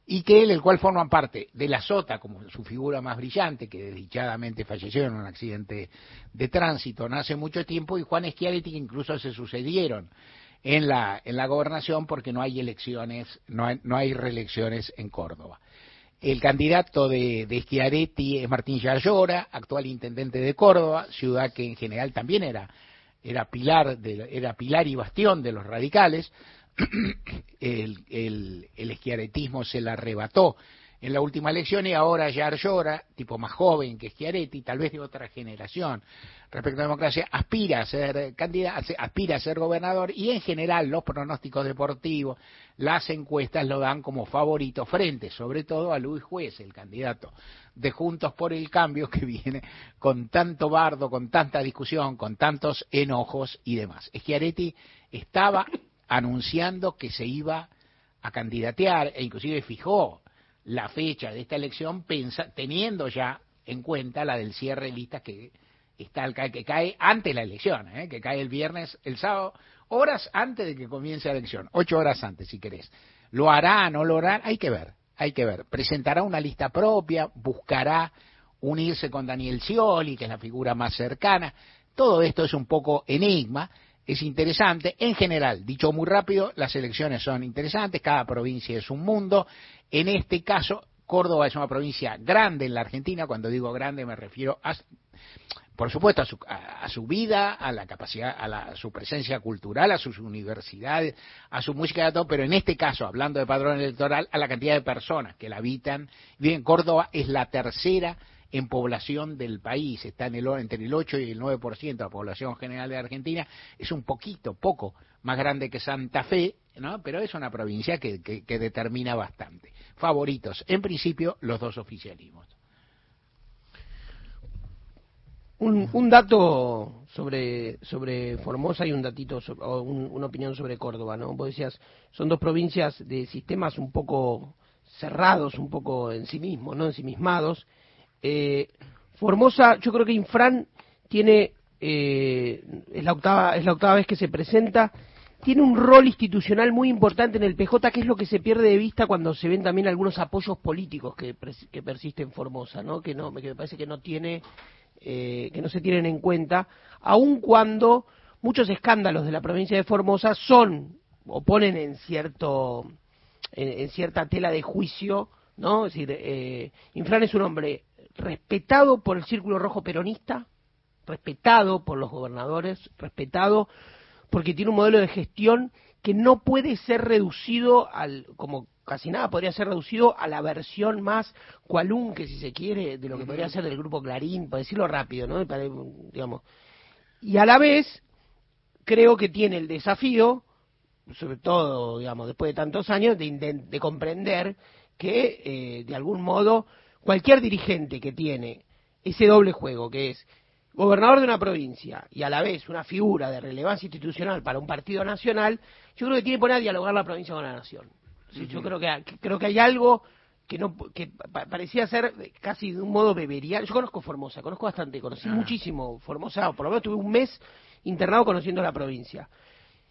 y que él, el cual forman parte de la Sota como su figura más brillante, que desdichadamente falleció en un accidente de tránsito no hace mucho tiempo, y Juan Schiaretti, que incluso se sucedieron en la, en la gobernación porque no hay elecciones, no hay, no hay reelecciones en Córdoba. El candidato de, de Schiaretti es Martín Yayora, actual intendente de Córdoba, ciudad que en general también era, era, pilar, de, era pilar y bastión de los radicales, [CLEARS THROAT] el, el, el esquiaretismo se la arrebató en la última elección y ahora ya Llora, tipo más joven que Schiaretti, tal vez de otra generación respecto a la democracia, aspira a ser candidato, aspira a ser gobernador y en general los pronósticos deportivos, las encuestas lo dan como favorito frente, sobre todo a Luis Juez, el candidato de Juntos por el Cambio que viene con tanto bardo, con tanta discusión, con tantos enojos y demás. Schiaretti estaba anunciando que se iba a candidatear e inclusive fijó la fecha de esta elección pensa, teniendo ya en cuenta la del cierre de listas que está que cae antes de la elección, ¿eh? que cae el viernes, el sábado, horas antes de que comience la elección, ocho horas antes si querés. ¿Lo hará, no lo hará? Hay que ver, hay que ver. Presentará una lista propia, buscará unirse con Daniel Scioli, que es la figura más cercana. Todo esto es un poco enigma, es interesante. En general, dicho muy rápido, las elecciones son interesantes, cada provincia es un mundo. En este caso, Córdoba es una provincia grande en la Argentina, cuando digo grande me refiero a, por supuesto, a su, a, a su vida, a la capacidad, a, la, a, su presencia cultural, a sus universidades, a su música, a todo, pero en este caso, hablando de padrón electoral, a la cantidad de personas que la habitan. Bien, Córdoba es la tercera en población del país, está en el, entre el 8 y el 9% de la población general de Argentina, es un poquito, poco más grande que Santa Fe, ¿no? pero es una provincia que, que, que determina bastante. Favoritos, en principio, los dos oficialismos. Un, un, dato sobre, sobre Formosa y un datito, sobre, o un, una opinión sobre Córdoba, ¿no? Vos decías, son dos provincias de sistemas un poco cerrados, un poco en sí mismos, ¿no? Ensimismados. Eh, Formosa, yo creo que Infran tiene, eh, es, la octava, es la octava vez que se presenta, tiene un rol institucional muy importante en el PJ, que es lo que se pierde de vista cuando se ven también algunos apoyos políticos que, que persisten en Formosa, ¿no? Que, no, que me parece que no tiene eh, que no se tienen en cuenta, aun cuando muchos escándalos de la provincia de Formosa son o ponen en cierto en, en cierta tela de juicio, ¿no? Es decir, eh, Infran es un hombre respetado por el Círculo Rojo Peronista, respetado por los gobernadores, respetado porque tiene un modelo de gestión que no puede ser reducido al como casi nada podría ser reducido a la versión más cualunque, si se quiere, de lo que podría ser del grupo Clarín, para decirlo rápido, ¿no? Para, digamos. Y a la vez, creo que tiene el desafío, sobre todo, digamos, después de tantos años, de, de, de comprender que, eh, de algún modo, cualquier dirigente que tiene ese doble juego, que es gobernador de una provincia y a la vez una figura de relevancia institucional para un partido nacional, yo creo que tiene que poner a dialogar la provincia con la nación. Uh -huh. Yo creo que, creo que hay algo que no que parecía ser casi de un modo beberial. Yo conozco Formosa, conozco bastante, conocí ah. muchísimo Formosa, por lo menos tuve un mes internado conociendo la provincia.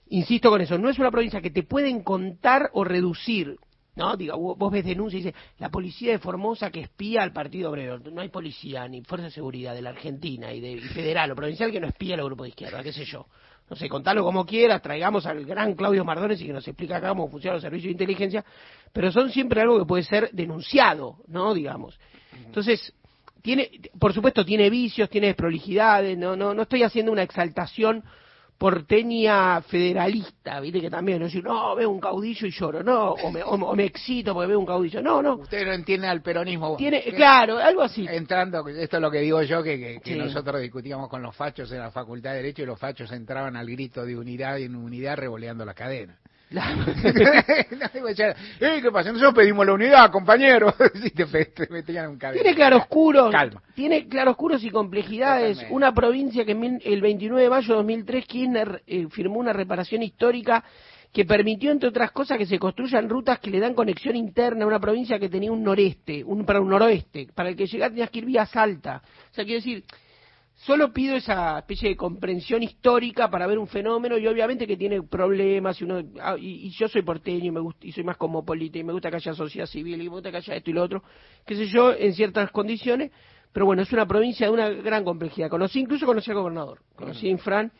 Insisto con eso, no es una provincia que te pueden contar o reducir ¿no? Diga, vos ves denuncias y dice, la policía de Formosa que espía al Partido Obrero. No hay policía ni fuerza de seguridad de la Argentina y de federal o provincial que no espía al grupo de izquierda, qué sé yo. No sé, contalo como quieras, traigamos al gran Claudio Mardones y que nos explica acá cómo funcionan los servicios de inteligencia, pero son siempre algo que puede ser denunciado, ¿no? Digamos. Entonces, tiene, por supuesto, tiene vicios, tiene desprolijidades, no, no, no estoy haciendo una exaltación porteña federalista, viste que también, no decir, no, veo un caudillo y lloro, no, o me, o, o me excito porque veo un caudillo, no, no. Usted no entiende al peronismo. Tiene, ¿Qué? claro, algo así. Entrando, esto es lo que digo yo, que, que, que Sí. nosotros discutíamos con los fachos en la Facultad de Derecho y los fachos entraban al grito de unidad y en unidad revoleando la cadena. [LAUGHS] eh, ¿Qué pasa? Nosotros pedimos la unidad, compañero. [LAUGHS] Sí, te, pe- te metían un cadena. Tiene claroscuros, Calma. tiene claroscuros y complejidades. Totalmente. Una provincia que el 29 de mayo de 2003 Kirchner eh, firmó una reparación histórica que permitió, entre otras cosas, que se construyan rutas que le dan conexión interna a una provincia que tenía un noreste, un, para un noroeste. Para el que llegar tenías que ir vía Salta. O sea, quiero decir, solo pido esa especie de comprensión histórica para ver un fenómeno y obviamente que tiene problemas y uno ah, y, y yo soy porteño y me gusta y soy más cosmopolita y me gusta que haya sociedad civil y me gusta que haya esto y lo otro qué sé yo en ciertas condiciones. Pero bueno es una provincia de una gran complejidad. Conocí incluso conocí al gobernador conocí a Infran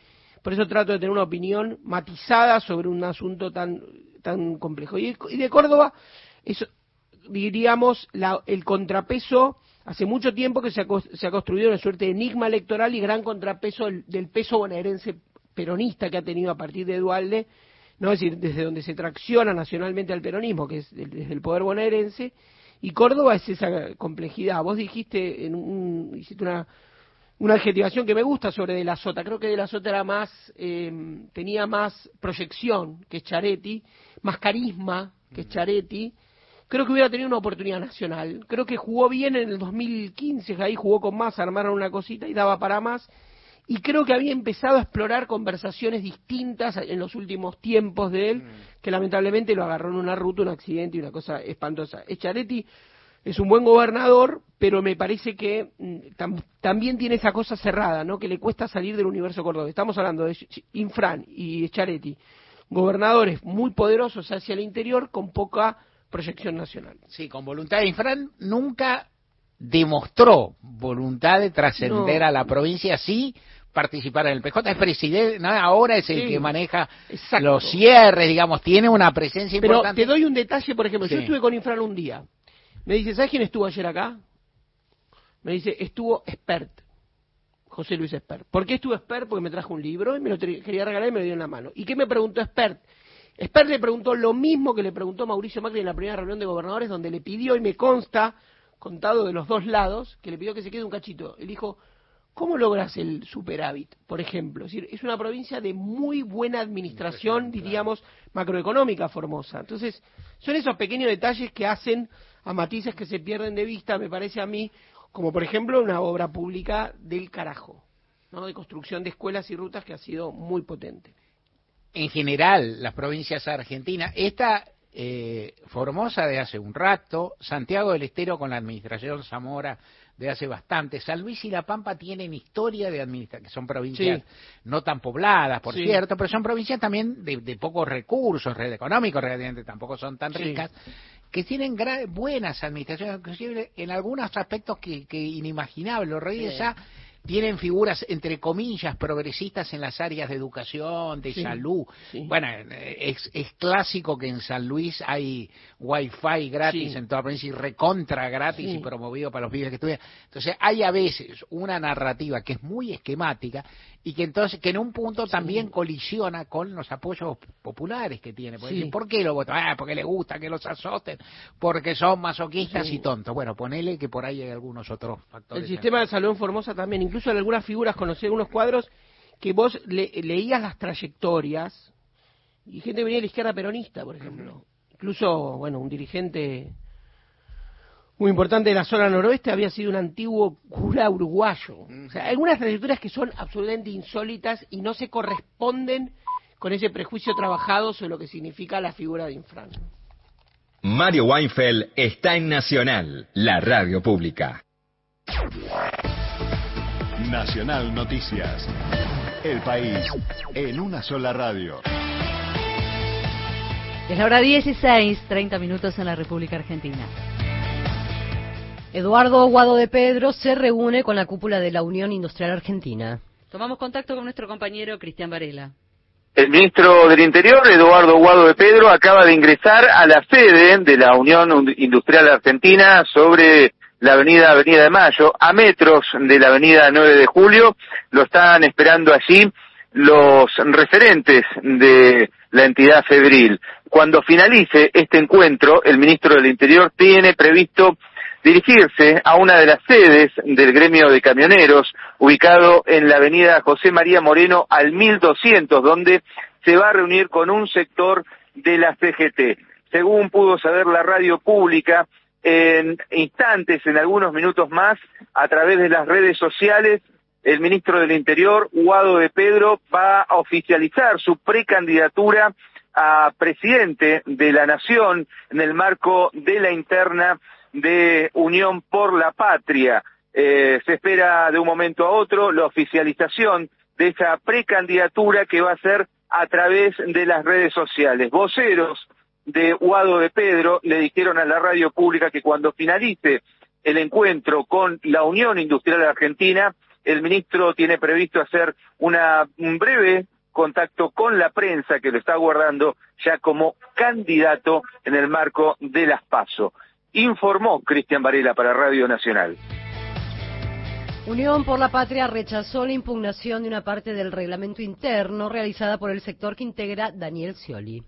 por eso trato de tener una opinión matizada sobre un asunto tan tan complejo. Y, y de Córdoba eso diríamos la- el contrapeso hace mucho tiempo que se ha, se ha construido una suerte de enigma electoral y gran contrapeso del, del peso bonaerense peronista que ha tenido a partir de Dualde, no es decir, desde donde se tracciona nacionalmente al peronismo, que es del- desde el poder bonaerense, y Córdoba es esa complejidad. Vos dijiste, en un, hiciste una, una adjetivación que me gusta sobre De la Sota. Creo que De la Sota era más, eh, tenía más proyección que Charetti, más carisma que Charetti. Creo que hubiera tenido una oportunidad nacional. Creo que jugó bien en el 2015, ahí jugó con más, armaron una cosita y daba para más. Y creo que había empezado a explorar conversaciones distintas en los últimos tiempos de él, que lamentablemente lo agarró en una ruta, un accidente y una cosa espantosa. Echaretti es un buen gobernador, pero me parece que mm, tam- también tiene esa cosa cerrada, ¿no? Que le cuesta salir del universo cordobés. Estamos hablando de Infran y Echaretti, gobernadores muy poderosos hacia el interior con poca proyección nacional. Sí, con voluntad de Infran nunca demostró voluntad de trascender No. a la provincia, sí participar en el PJ, es presidente, ¿no? ahora es el Sí, que maneja exacto. los cierres, digamos, tiene una presencia Pero importante. te doy un detalle, por ejemplo, yo estuve con Infran un día. Me dice, ¿sabes quién estuvo ayer acá? Me dice, estuvo Expert. José Luis Expert. ¿Por qué estuvo Expert? Porque me trajo un libro y me lo quería regalar y me lo dio en la mano. ¿Y qué me preguntó Expert? Expert le preguntó lo mismo que le preguntó Mauricio Macri en la primera reunión de gobernadores, donde le pidió, y me consta, contado de los dos lados, que le pidió que se quede un cachito. Él dijo, ¿cómo logras el superávit, por ejemplo? Es decir, es una provincia de muy buena administración, diríamos, macroeconómica Formosa. Entonces, son esos pequeños detalles que hacen a matices que se pierden de vista, me parece a mí, como por ejemplo una obra pública del carajo, ¿no? de construcción de escuelas y rutas que ha sido muy potente. En general las provincias argentinas. Esta eh, Formosa de hace un rato, Santiago del Estero con la administración Zamora de hace bastante, San Luis y La Pampa tienen historia de administración, que son provincias Sí. no tan pobladas, por Sí. cierto, pero son provincias también de, de pocos recursos red económicos, realmente tampoco son tan Sí. ricas, que tienen buenas administraciones, inclusive en algunos aspectos que, que inimaginables. Los reyes ya tienen figuras, entre comillas, progresistas en las áreas de educación, de Sí. salud. Sí. Bueno, es, es clásico que en San Luis hay wifi gratis Sí. en toda la provincia y recontra gratis y promovido para los pibes que estudian. Entonces hay a veces una narrativa que es muy esquemática y que entonces que en un punto también colisiona con los apoyos populares que tiene. Porque Sí. ¿Por qué lo votan? Ah, porque le gusta que los azoten, porque son masoquistas Sí. y tontos. Bueno, ponele que por ahí hay algunos otros factores. El sistema de salud en Formosa también, incluso en algunas figuras conocí algunos cuadros que vos le- leías las trayectorias y gente venía de la izquierda peronista, por ejemplo. Incluso, bueno, un dirigente muy importante de la zona noroeste había sido un antiguo cura uruguayo. O sea, algunas trayectorias que son absolutamente insólitas y no se corresponden con ese prejuicio trabajado sobre lo que significa la figura de Infran. Mario Weinfeld está en Nacional, la radio pública. Nacional Noticias. El país en una sola radio. Es la hora 16, 30 minutos en la República Argentina. Eduardo Guado de Pedro se reúne con la cúpula de la Unión Industrial Argentina. Tomamos contacto con nuestro compañero Cristian Varela. El ministro del Interior, Eduardo Guado de Pedro, acaba de ingresar a la sede de la Unión Industrial Argentina sobre la avenida Avenida de Mayo, a metros de la avenida 9 de Julio, lo están esperando allí los referentes de la entidad febril. Cuando finalice este encuentro, el ministro del Interior tiene previsto dirigirse a una de las sedes del gremio de camioneros, ubicado en la avenida José María Moreno al 1200, donde se va a reunir con un sector de la CGT. Según pudo saber la radio pública, en instantes, en algunos minutos más, a través de las redes sociales, el ministro del Interior, Guado de Pedro, va a oficializar su precandidatura a presidente de la Nación en el marco de la interna de Unión por la Patria. Eh, se espera de un momento a otro la oficialización de esa precandidatura que va a ser a través de las redes sociales. Voceros de Guado de Pedro le dijeron a la radio pública que cuando finalice el encuentro con la Unión Industrial Argentina, el ministro tiene previsto hacer un breve contacto con la prensa que lo está guardando ya como candidato en el marco de las PASO. Informó Cristian Varela para Radio Nacional. Unión por la Patria rechazó la impugnación de una parte del reglamento interno realizada por el sector que integra Daniel Scioli.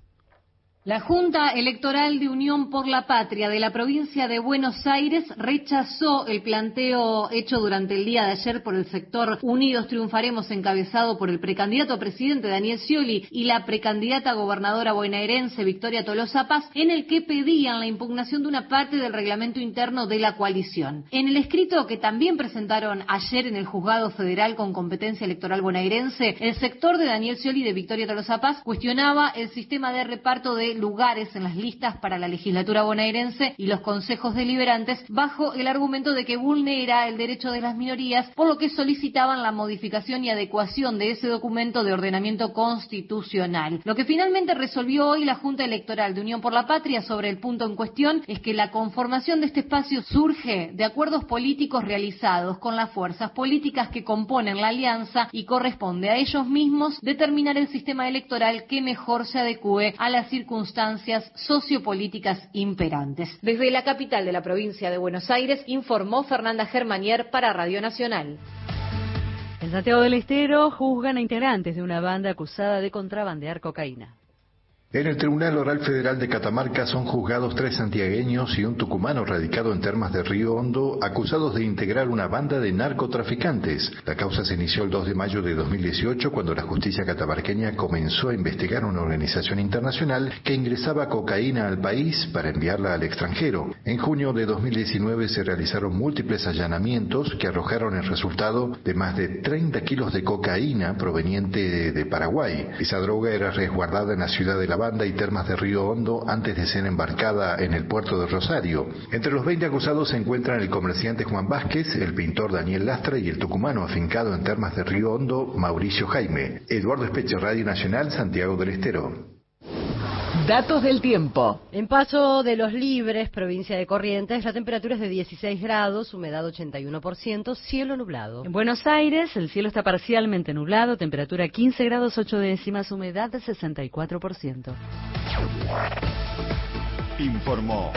La Junta Electoral de Unión por la Patria de la provincia de Buenos Aires rechazó el planteo hecho durante el día de ayer por el sector Unidos Triunfaremos encabezado por el precandidato presidente Daniel Scioli y la precandidata gobernadora bonaerense Victoria Tolosa Paz en el que pedían la impugnación de una parte del reglamento interno de la coalición. En el escrito que también presentaron ayer en el juzgado federal con competencia electoral bonaerense, el sector de Daniel Scioli y de Victoria Tolosa Paz cuestionaba el sistema de reparto de lugares en las listas para la legislatura bonaerense y los consejos deliberantes bajo el argumento de que vulnera el derecho de las minorías, por lo que solicitaban la modificación y adecuación de ese documento de ordenamiento constitucional. Lo que finalmente resolvió hoy la Junta Electoral de Unión por la Patria sobre el punto en cuestión es que la conformación de este espacio surge de acuerdos políticos realizados con las fuerzas políticas que componen la alianza y corresponde a ellos mismos determinar el sistema electoral que mejor se adecue a las circunstancias circunstancias sociopolíticas imperantes. Desde la capital de la provincia de Buenos Aires informó Fernanda Germanier para Radio Nacional. En Santiago del Estero juzgan a integrantes de una banda acusada de contrabandear cocaína. En el Tribunal Oral Federal de Catamarca son juzgados tres santiagueños y un tucumano radicado en Termas de Río Hondo, acusados de integrar una banda de narcotraficantes. La causa se inició el 2 de mayo de 2018 cuando la justicia catamarqueña comenzó a investigar una organización internacional que ingresaba cocaína al país para enviarla al extranjero. En junio de 2019 se realizaron múltiples allanamientos que arrojaron el resultado de más de 30 kilos de cocaína proveniente de Paraguay. Esa droga era resguardada en la ciudad de La banda y termas de Río Hondo antes de ser embarcada en el puerto de Rosario. Entre los 20 acusados se encuentran el comerciante Juan Vázquez, el pintor Daniel Lastra y el tucumano afincado en termas de Río Hondo, Mauricio Jaime. Eduardo Especho, Radio Nacional, Santiago del Estero. Datos del tiempo. En Paso de los Libres, provincia de Corrientes, la temperatura es de 16 grados, humedad 81%, cielo nublado. En Buenos Aires, el cielo está parcialmente nublado, temperatura 15 grados 8 décimas, humedad de 64%. Informó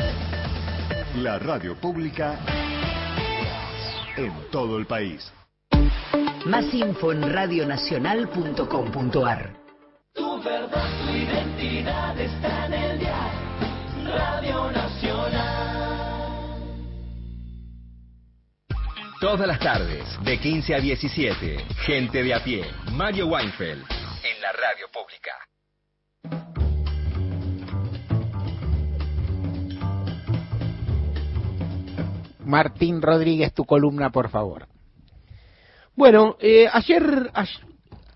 la radio pública en todo el país. Más info en radionacional.com.ar. Tu verdad, tu identidad Todas las tardes, de 15 a 17, gente de a pie, Mario Weinfeld, en la radio pública. Martín Rodríguez, tu columna, por favor. Bueno, eh, ayer, ayer,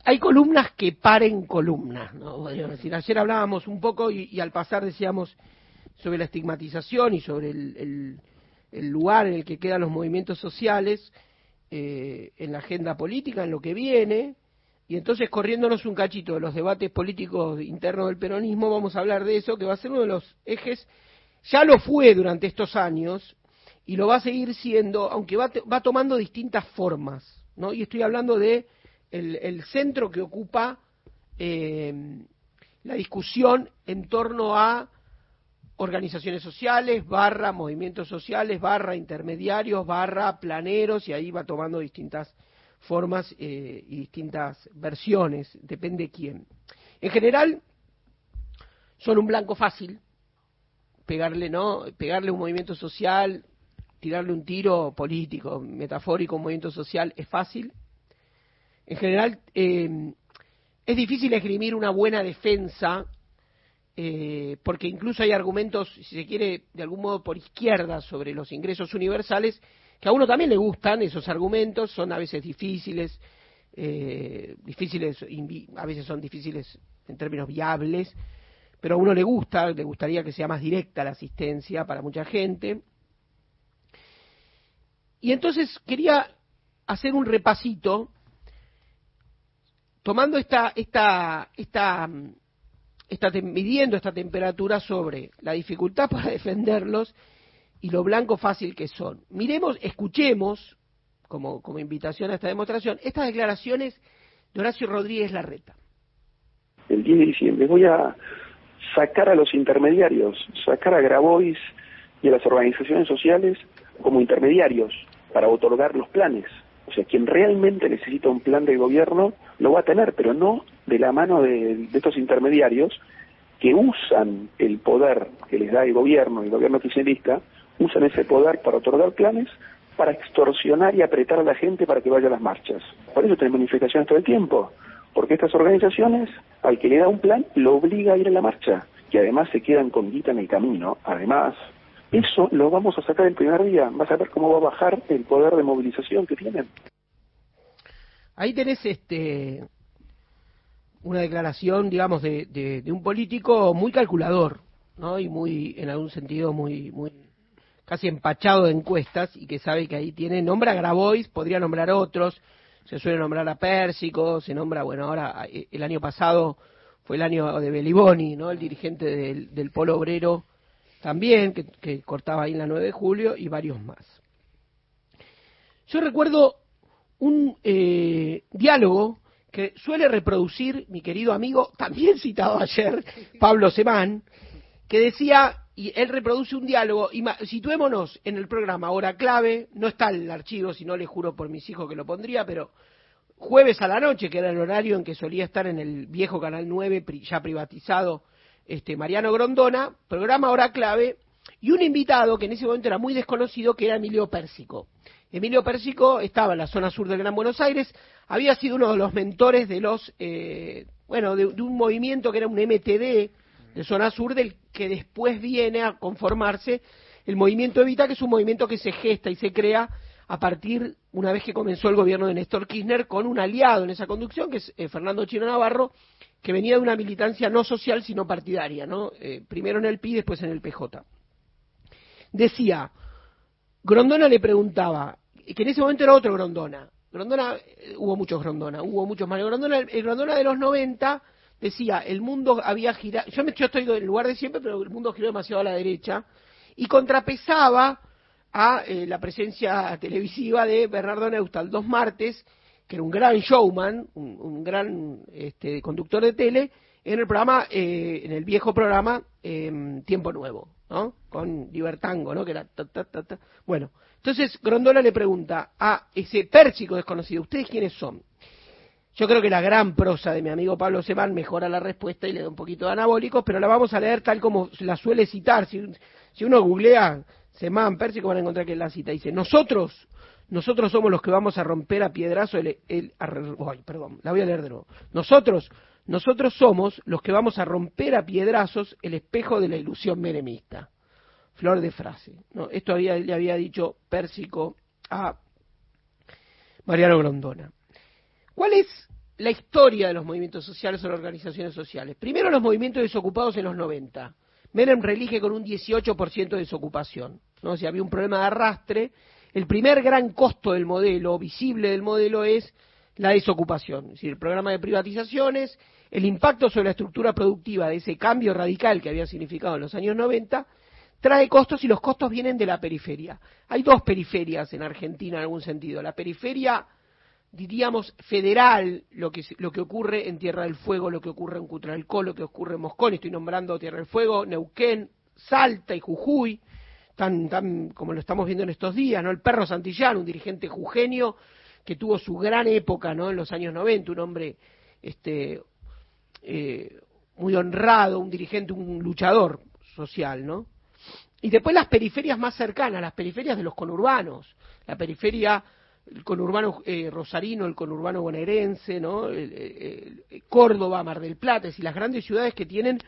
hay columnas que paren columnas, ¿no? Podríamos decir, ayer hablábamos un poco y, y, al pasar decíamos sobre la estigmatización y sobre el, el, el lugar en el que quedan los movimientos sociales eh, en la agenda política, en lo que viene, y entonces corriéndonos un cachito de los debates políticos internos del peronismo, vamos a hablar de eso, que va a ser uno de los ejes, ya lo fue durante estos años, y lo va a seguir siendo, aunque va, va tomando distintas formas, ¿no? Y estoy hablando de el, el centro que ocupa eh, la discusión en torno a organizaciones sociales, barra movimientos sociales, barra intermediarios, barra planeros, y ahí va tomando distintas formas eh, y distintas versiones, depende quién. En general, son un blanco fácil, pegarle, ¿no? Pegarle un movimiento social, tirarle un tiro político, metafórico, un movimiento social, es fácil. En general, eh, es difícil esgrimir una buena defensa, eh, porque incluso hay argumentos, si se quiere, de algún modo por izquierda sobre los ingresos universales, que a uno también le gustan esos argumentos, son a veces difíciles, eh, difíciles, a veces son difíciles en términos viables, pero a uno le gusta, le gustaría que sea más directa la asistencia para mucha gente. Y entonces quería hacer un repasito, tomando esta, esta, esta, esta, midiendo esta temperatura sobre la dificultad para [LAUGHS] defenderlos y lo blanco fácil que son. Miremos, escuchemos, como, como invitación a esta demostración, estas declaraciones de Horacio Rodríguez Larreta. El 10 de diciembre voy a sacar a los intermediarios, sacar a Grabois y a las organizaciones sociales como intermediarios para otorgar los planes. O sea, quien realmente necesita un plan de gobierno lo va a tener, pero no de la mano de, estos intermediarios que usan el poder que les da el gobierno, el gobierno oficialista, usan ese poder para otorgar planes, para extorsionar y apretar a la gente para que vaya a las marchas. Por eso tenemos manifestaciones todo el tiempo, porque estas organizaciones, al que le da un plan, lo obliga a ir a la marcha, y además se quedan con guita en el camino. Además, eso lo vamos a sacar el primer día. Vas a ver cómo va a bajar el poder de movilización que tienen. Ahí tenés este una declaración, digamos, de, de, un político muy calculador, ¿no? Y muy, en algún sentido, muy, muy casi empachado de encuestas y que sabe que ahí tiene, nombra a Grabois, podría nombrar otros, se suele nombrar a Pérsico, se nombra, bueno, ahora eh, el año pasado fue el año de Beliboni, ¿no? El dirigente del, del Polo Obrero también, que, cortaba ahí en la 9 de julio, y varios más. Yo recuerdo un eh, diálogo que suele reproducir mi querido amigo, también citado ayer, Pablo Semán, que decía, y él reproduce un diálogo, y situémonos en el programa Hora Clave, no está el archivo, si no le juro por mis hijos que lo pondría, pero jueves a la noche, que era el horario en que solía estar en el viejo Canal 9, ya privatizado, este, Mariano Grondona, programa Hora Clave, y un invitado que en ese momento era muy desconocido, que era Emilio Pérsico. Emilio Pérsico estaba en la zona sur del Gran Buenos Aires, había sido uno de los mentores de los, eh, bueno, de, un movimiento que era un MTD de zona sur, del que después viene a conformarse el movimiento Evita, que es un movimiento que se gesta y se crea a partir, una vez que comenzó el gobierno de Néstor Kirchner, con un aliado en esa conducción, que es eh, Fernando Chino Navarro, que venía de una militancia no social, sino partidaria, ¿no? Eh, primero en el PI, después en el PJ. Decía, Grondona le preguntaba, que en ese momento era otro Grondona, Grondona, eh, hubo muchos Grondona, hubo muchos Mario Grondona, el, Grondona de los 90 decía, el mundo había girado, yo, me, estoy en el lugar de siempre, pero el mundo giró demasiado a la derecha, y contrapesaba a eh, la presencia televisiva de Bernardo Neustal dos martes, que era un gran showman, un, gran este, conductor de tele, en el programa, eh, en el viejo programa em, Tiempo Nuevo, ¿no? Con Libertango, ¿no? Que era Bueno, entonces Grondola le pregunta a ese pérsico desconocido, ¿ustedes quiénes son? Yo creo que la gran prosa de mi amigo Pablo Semán mejora la respuesta y le da un poquito de anabólicos, pero la vamos a leer tal como la suele citar. Si, uno googlea Semán, Pérsico, van a encontrar que la cita. Dice, nosotros nosotros somos los que vamos a romper a piedrazo el, el perdón, la voy a leer de nuevo. Nosotros, nosotros somos los que vamos a romper a piedrazos el espejo de la ilusión meremista. Flor de frase. ¿no? Esto había, le había dicho Pérsico a Mariano Grondona. ¿Cuál es la historia de los movimientos sociales o las organizaciones sociales? Primero los movimientos desocupados en los 90. Menem relige con un 18% de desocupación. ¿no? Si había un problema de arrastre, el primer gran costo del modelo, visible del modelo, es la desocupación. Es decir, el programa de privatizaciones, el impacto sobre la estructura productiva de ese cambio radical que había significado en los años 90, trae costos y los costos vienen de la periferia. Hay dos periferias en Argentina en algún sentido. La periferia, diríamos, federal, lo que, ocurre en Tierra del Fuego, lo que ocurre en Cutralcó, lo que ocurre en Moscón, estoy nombrando Tierra del Fuego, Neuquén, Salta y Jujuy, tan, tan como lo estamos viendo en estos días, ¿no? El perro Santillán, un dirigente jujeño que tuvo su gran época, ¿no? En los años 90, un hombre este, eh, muy honrado, un dirigente, un luchador social, ¿no? Y después las periferias más cercanas, las periferias de los conurbanos, la periferia, el conurbano eh, rosarino, el conurbano bonaerense, ¿no? El- Córdoba, Mar del Plata, decir, las grandes ciudades que tienen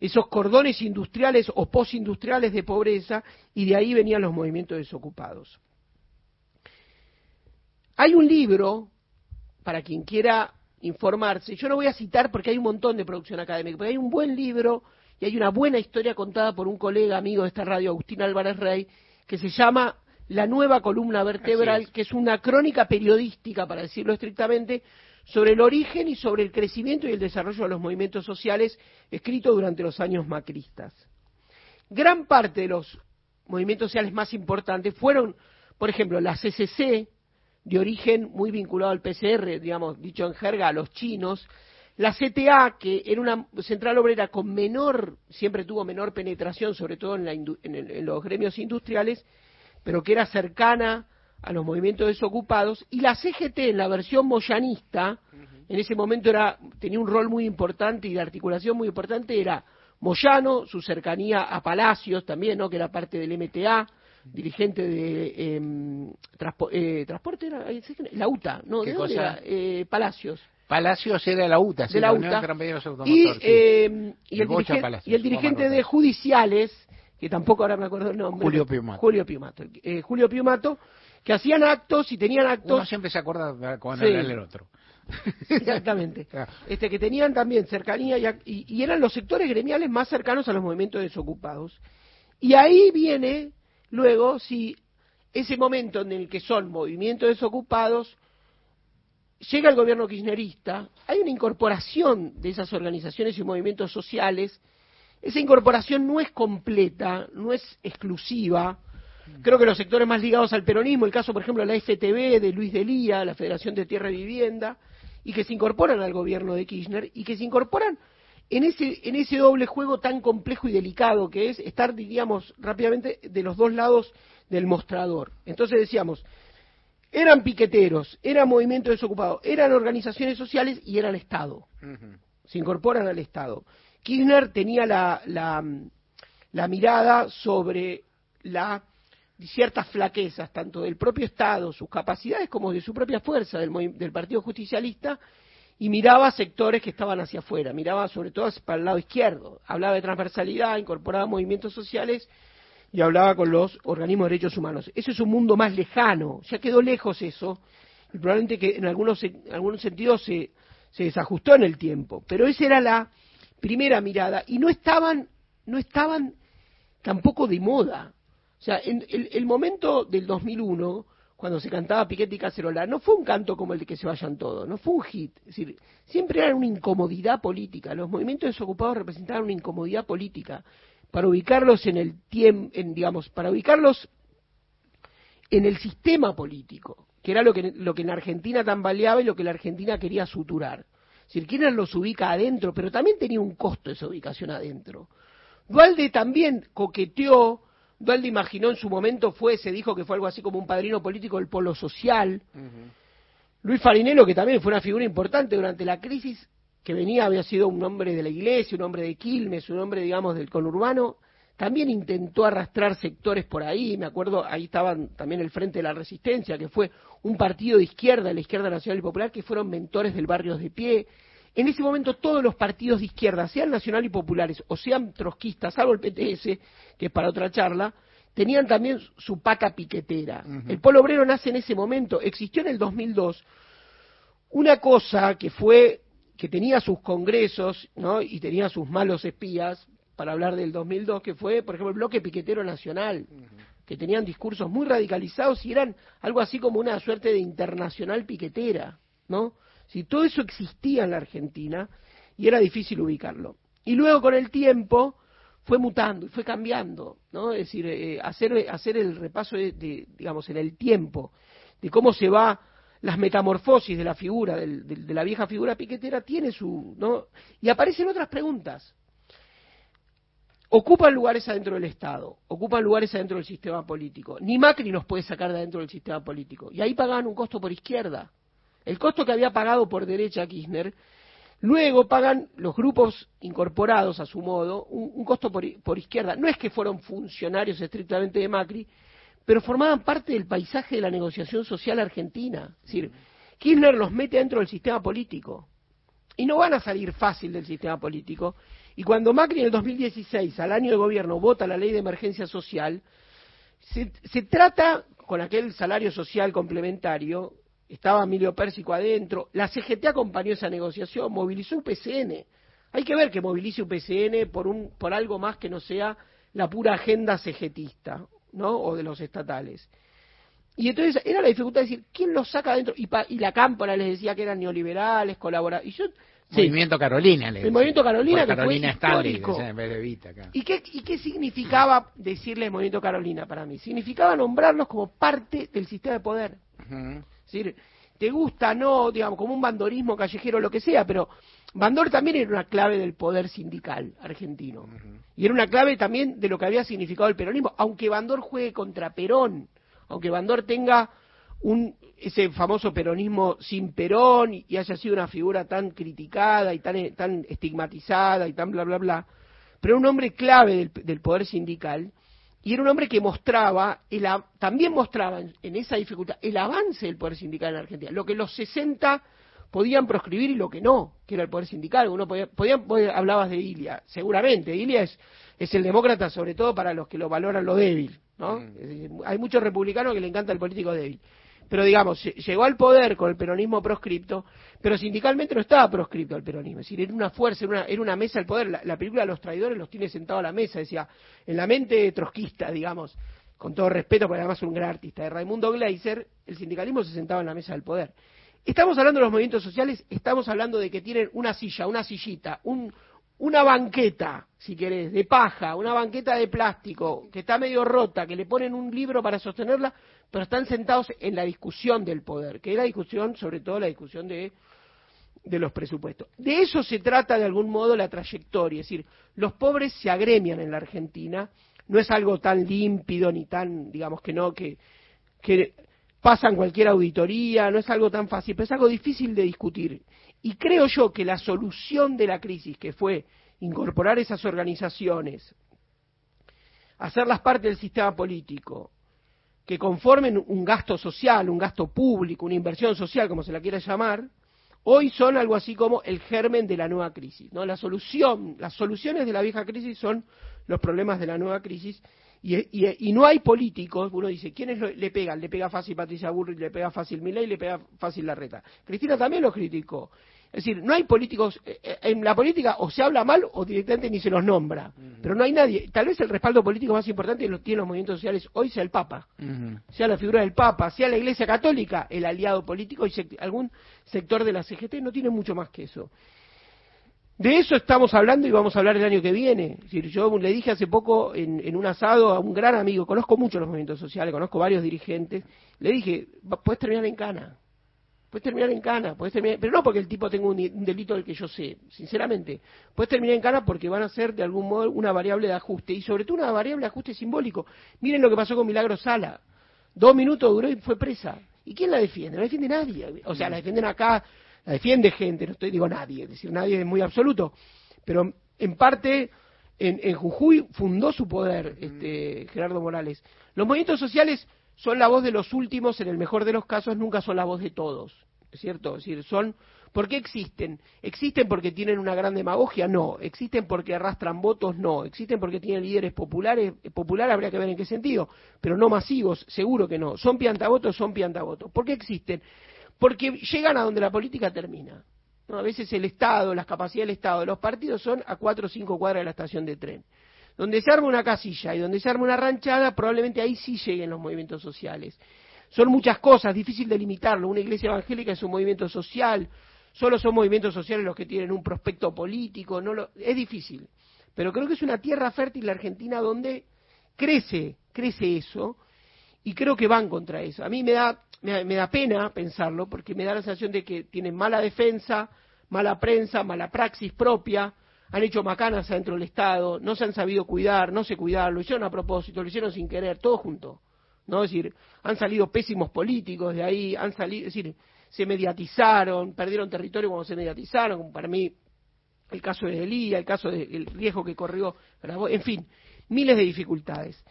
esos cordones industriales o postindustriales de pobreza, y de ahí venían los movimientos desocupados. Hay un libro, para quien quiera informarse, yo no voy a citar porque hay un montón de producción académica, pero hay un buen libro y hay una buena historia contada por un colega amigo de esta radio, Agustín Álvarez Rey, que se llama La nueva columna vertebral, que es una crónica periodística, para decirlo estrictamente, sobre el origen y sobre el crecimiento y el desarrollo de los movimientos sociales, escrito durante los años macristas. Gran parte de los movimientos sociales más importantes fueron, por ejemplo, la CCC, de origen muy vinculado al PCR, digamos, dicho en jerga, a los chinos, la CTA, que era una central obrera con menor, siempre tuvo menor penetración, sobre todo en, la en el- en los gremios industriales, pero que era cercana a los movimientos desocupados, y la CGT, en la versión moyanista, en ese momento era, tenía un rol muy importante y de articulación muy importante, era Moyano, su cercanía a Palacios también, ¿no? que era parte del MTA, dirigente de em, transpo- eh, transporte, era, la UTA, ¿no? ¿Qué ¿De dónde era? Eh, Palacios. Palacios era la UTA, sí, de la UTA. Y, sí. eh, y, El dirigente, Palacios, y el dirigente Omar de judiciales, que tampoco ahora me acuerdo el nombre. Julio Piumato. Julio Piumato. eh, Julio Piumato, que hacían actos y tenían actos. Uno siempre se acuerda cuando Sí. era el otro. Exactamente. [LAUGHS] Este, que tenían también cercanía y- y eran los sectores gremiales más cercanos a los movimientos desocupados. Y ahí viene luego, si ese momento en el que son movimientos desocupados, llega el gobierno kirchnerista, hay una incorporación de esas organizaciones y movimientos sociales. Esa incorporación no es completa, no es exclusiva. Creo que los sectores más ligados al peronismo, el caso, por ejemplo, de la FTV, de Luis Delía, la Federación de Tierra y Vivienda, y que se incorporan al gobierno de Kirchner, y que se incorporan en ese, en ese doble juego tan complejo y delicado que es estar, diríamos, rápidamente de los dos lados del mostrador. Entonces decíamos, eran piqueteros, eran movimientos desocupados, eran organizaciones sociales y era el Estado. Se incorporan al Estado. Kirchner tenía la, la, la mirada sobre la ciertas flaquezas, tanto del propio Estado, sus capacidades, como de su propia fuerza, del, del Partido Justicialista, y miraba sectores que estaban hacia afuera, miraba sobre todo para el lado izquierdo, hablaba de transversalidad, incorporaba movimientos sociales y hablaba con los organismos de derechos humanos. Eso es un mundo más lejano, ya quedó lejos eso, y probablemente que en algunos, en algunos sentidos se, se desajustó en el tiempo, pero esa era la primera mirada, y no estaban, no estaban tampoco de moda. O sea, en el, el momento del 2001, cuando se cantaba Piquete y Cacerola, no fue un canto como el de que se vayan todos, no fue un hit. Es decir, siempre era una incomodidad política. Los movimientos desocupados representaban una incomodidad política para ubicarlos en el tiempo, digamos, para ubicarlos en el sistema político, que era lo que, lo que en Argentina tambaleaba y lo que la Argentina quería suturar. Es decir, Kirchner los ubica adentro, pero también tenía un costo esa ubicación adentro. Dualde también coqueteó, Dualde imaginó en su momento fue, se dijo que fue algo así como un padrino político del polo social. Luis Farinello, que también fue una figura importante durante la crisis, que venía, había sido un hombre de la iglesia, un hombre de Quilmes, un hombre, digamos, del conurbano, también intentó arrastrar sectores por ahí, me acuerdo, ahí estaban también el Frente de la Resistencia, que fue un partido de izquierda, la izquierda nacional y popular, que fueron mentores del barrio de pie. En ese momento todos los partidos de izquierda, sean nacional y populares o sean trotskistas, salvo el PTS, que es para otra charla, tenían también su pata piquetera. El Polo Obrero nace en ese momento, existió en el 2002 una cosa que fue que tenía sus congresos, ¿no? Y tenía sus malos espías para hablar del 2002, que fue, por ejemplo, el bloque piquetero nacional, que tenían discursos muy radicalizados y eran algo así como una suerte de internacional piquetera, ¿no? Si todo eso existía en la Argentina y era difícil ubicarlo. Y luego con el tiempo fue mutando y fue cambiando, ¿no? Es decir, eh, hacer, hacer el repaso de, de, digamos, en el tiempo, de cómo se va las metamorfosis de la figura, del- del- de la vieja figura piquetera, tiene su, ¿no? Y aparecen otras preguntas. ocupan lugares adentro del Estado, ocupan lugares adentro del sistema político. Ni Macri nos puede sacar de adentro del sistema político. Y ahí pagaban un costo por izquierda. El costo que había pagado por derecha Kirchner, luego pagan los grupos incorporados a su modo un, un costo por, por izquierda. No es que fueron funcionarios estrictamente de Macri, pero formaban parte del paisaje de la negociación social argentina. Es decir, Kirchner los mete dentro del sistema político. Y no van a salir fácil del sistema político. Y cuando Macri en el 2016, al año de gobierno, vota la ley de emergencia social, se, se trata, con aquel salario social complementario, estaba Emilio Pérsico adentro, la CGT acompañó esa negociación, movilizó un PCN. Hay que ver que movilice un PCN por, un, por algo más que no sea la pura agenda CGTista, ¿no? O de los estatales. Y entonces era la dificultad de decir, ¿quién los saca adentro? Y, pa, y la Cámpora les decía que eran neoliberales, colaboradores. Y yo, sí, Movimiento Carolina. Le el movimiento Carolina, que Carolina fue Stanley, histórico. decía, en vez de Vita, acá. ¿Y qué, ¿Y qué significaba decirle movimiento Carolina para mí? Significaba nombrarlos como parte del sistema de poder. Es decir, te gusta, no, digamos, como un bandorismo callejero, lo que sea, pero Bandor también era una clave del poder sindical argentino. Y era una clave también de lo que había significado el peronismo, aunque Bandor juegue contra Perón, aunque Bandor tenga un, ese famoso peronismo sin Perón y, haya sido una figura tan criticada y tan, tan estigmatizada y tan bla, bla, bla, pero un hombre clave del, del poder sindical y era un hombre que mostraba, el también mostraba en, en esa dificultad el avance del poder sindical en Argentina, lo que los 60 podían proscribir y lo que no, que era el poder sindical. Uno podía, podía- podía- hablabas de Ilia, seguramente. Ilia es, es el demócrata, sobre todo para los que lo valoran lo débil, ¿no? Decir, hay muchos republicanos que le encanta el político débil. Pero digamos, lle- llegó al poder con el peronismo proscripto, pero sindicalmente no estaba proscripto al peronismo. Es decir, era una fuerza, era una, era una mesa del poder. La, la película Los Traidores los tiene sentados a la mesa. Decía, en la mente trotskista, digamos, con todo respeto, porque además es un gran artista, de Raimundo Gleiser, el sindicalismo se sentaba en la mesa del poder. Estamos hablando de los movimientos sociales, estamos hablando de que tienen una silla, una sillita, un, una banqueta, si querés, de paja, una banqueta de plástico, que está medio rota, que le ponen un libro para sostenerla, pero están sentados en la discusión del poder, que es la discusión, sobre todo la discusión de, de los presupuestos. De eso se trata de algún modo la trayectoria, es decir, los pobres se agremian en la Argentina, no es algo tan límpido ni tan, digamos que no, que, que pasan cualquier auditoría, no es algo tan fácil, pero es algo difícil de discutir. Y creo yo que la solución de la crisis, que fue incorporar esas organizaciones, hacerlas parte del sistema político, que conformen un gasto social, un gasto público, una inversión social, como se la quiera llamar, hoy son algo así como el germen de la nueva crisis. ¿no? La solución, las soluciones de la vieja crisis son los problemas de la nueva crisis y, y- y no hay políticos, uno dice, ¿quiénes lo- le pegan? Le pega fácil Patricia Burrich, le pega fácil Milei, le pega fácil Larreta. Cristina también lo criticó. Es decir, no hay políticos, eh, eh, en la política o se habla mal o directamente ni se los nombra. Pero no hay nadie, tal vez el respaldo político más importante lo tienen los movimientos sociales hoy sea el Papa sea la figura del Papa, sea la Iglesia Católica, el aliado político y sect- algún sector de la CGT, no tiene mucho más que eso. De eso estamos hablando y vamos a hablar el año que viene. Yo le dije hace poco en, un asado a un gran amigo, conozco mucho los movimientos sociales, conozco varios dirigentes, le dije, "Va- puedes terminar en cana. Puedes terminar en cana, puedes terminar, pero no porque el tipo tenga un, un delito del que yo sé, sinceramente. Puedes terminar en cana porque van a ser de algún modo una variable de ajuste y sobre todo una variable de ajuste simbólico. Miren lo que pasó con Milagro Sala. Dos minutos duró y fue presa. ¿Y quién la defiende? No la defiende nadie. O sea, la defienden acá, la defiende gente, no estoy digo nadie, es decir, nadie es muy absoluto. Pero en parte, en, en Jujuy fundó su poder este, Gerardo Morales. Los movimientos sociales son la voz de los últimos, en el mejor de los casos, nunca son la voz de todos. ¿Es cierto? Es decir, son. ¿Por qué existen? ¿Existen porque tienen una gran demagogia? No. ¿Existen porque arrastran votos? No. ¿Existen porque tienen líderes populares? Popular habría que ver en qué sentido, pero no masivos, seguro que no. ¿Son piantavotos? Son piantavotos. ¿Por qué existen? Porque llegan a donde la política termina. ¿no? A veces el Estado, las capacidades del Estado, de los partidos son a cuatro o cinco cuadras de la estación de tren. Donde se arma una casilla y donde se arma una ranchada, probablemente ahí sí lleguen los movimientos sociales. Son muchas cosas, difícil delimitarlo. Una iglesia evangélica es un movimiento social, solo son movimientos sociales los que tienen un prospecto político, no lo, es difícil. Pero creo que es una tierra fértil la Argentina donde crece, crece eso, y creo que van contra eso. A mí me da, me me da pena pensarlo, porque me da la sensación de que tienen mala defensa, mala prensa, mala praxis propia, han hecho macanas adentro del Estado, no se han sabido cuidar, no se cuidaron, lo hicieron a propósito, lo hicieron sin querer, todo junto. ¿no? Es decir, han salido pésimos políticos de ahí, han salido, es decir, se mediatizaron, perdieron territorio cuando se mediatizaron, como para mí el caso de Elía, el caso del riesgo que corrió, en fin, miles de dificultades.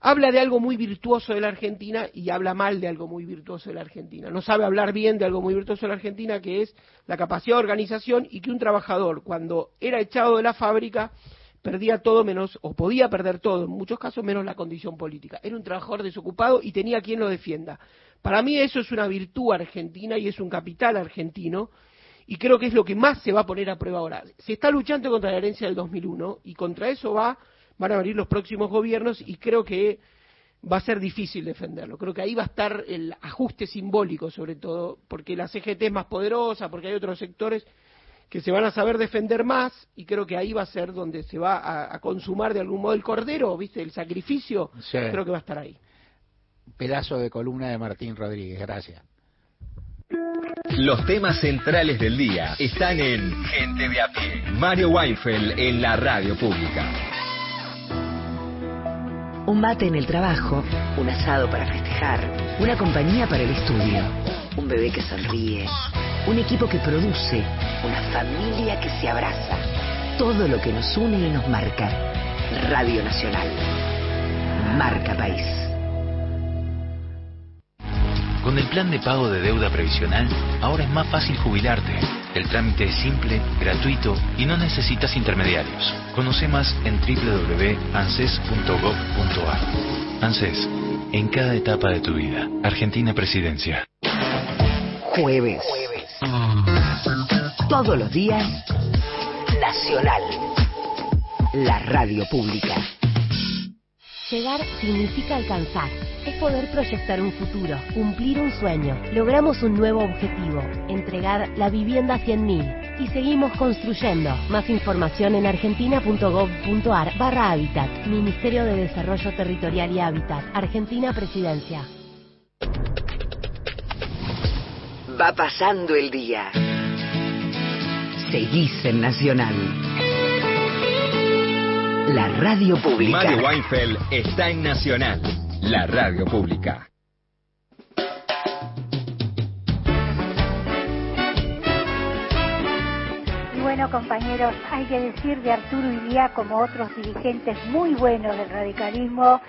Habla de algo muy virtuoso de la Argentina y habla mal de algo muy virtuoso de la Argentina. No sabe hablar bien de algo muy virtuoso de la Argentina, que es la capacidad de organización y que un trabajador, cuando era echado de la fábrica, perdía todo menos, o podía perder todo, en muchos casos menos la condición política. Era un trabajador desocupado y tenía quien lo defienda. Para mí eso es una virtud argentina y es un capital argentino y creo que es lo que más se va a poner a prueba ahora. Se está luchando contra la herencia del 2001 y contra eso va, van a venir los próximos gobiernos y creo que va a ser difícil defenderlo. Creo que ahí va a estar el ajuste simbólico sobre todo, porque la CGT es más poderosa, porque hay otros sectores que se van a saber defender más y creo que ahí va a ser donde se va a, consumar de algún modo el cordero, ¿viste? El sacrificio, creo que va a estar ahí. Pedazo de columna de Martín Rodríguez, gracias. Los temas centrales del día están en Gente de a pie. Mario Weinfeld en la radio pública. Un mate en el trabajo, un asado para festejar, una compañía para el estudio, un bebé que sonríe, un equipo que produce, una familia que se abraza. Todo lo que nos une y nos marca. Radio Nacional. Marca País. Con el plan de pago de deuda previsional, ahora es más fácil jubilarte. El trámite es simple, gratuito y no necesitas intermediarios. Conoce más en www.anses.gov.ar. ANSES, en cada etapa de tu vida. Argentina Presidencia. Jueves. Todos los días, Nacional. La radio pública. Llegar significa alcanzar. Es poder proyectar un futuro, cumplir un sueño. Logramos un nuevo objetivo, entregar la vivienda a 100.000. Y seguimos construyendo. Más información en argentina.gov.ar barra Hábitat. Ministerio de Desarrollo Territorial y Hábitat. Argentina Presidencia. Va pasando el día. Seguís en Nacional. La radio pública. Mario Weinfeld está en Nacional, la radio pública. Y bueno, compañeros, hay que decir de Arturo Ilía, como otros dirigentes muy buenos del radicalismo,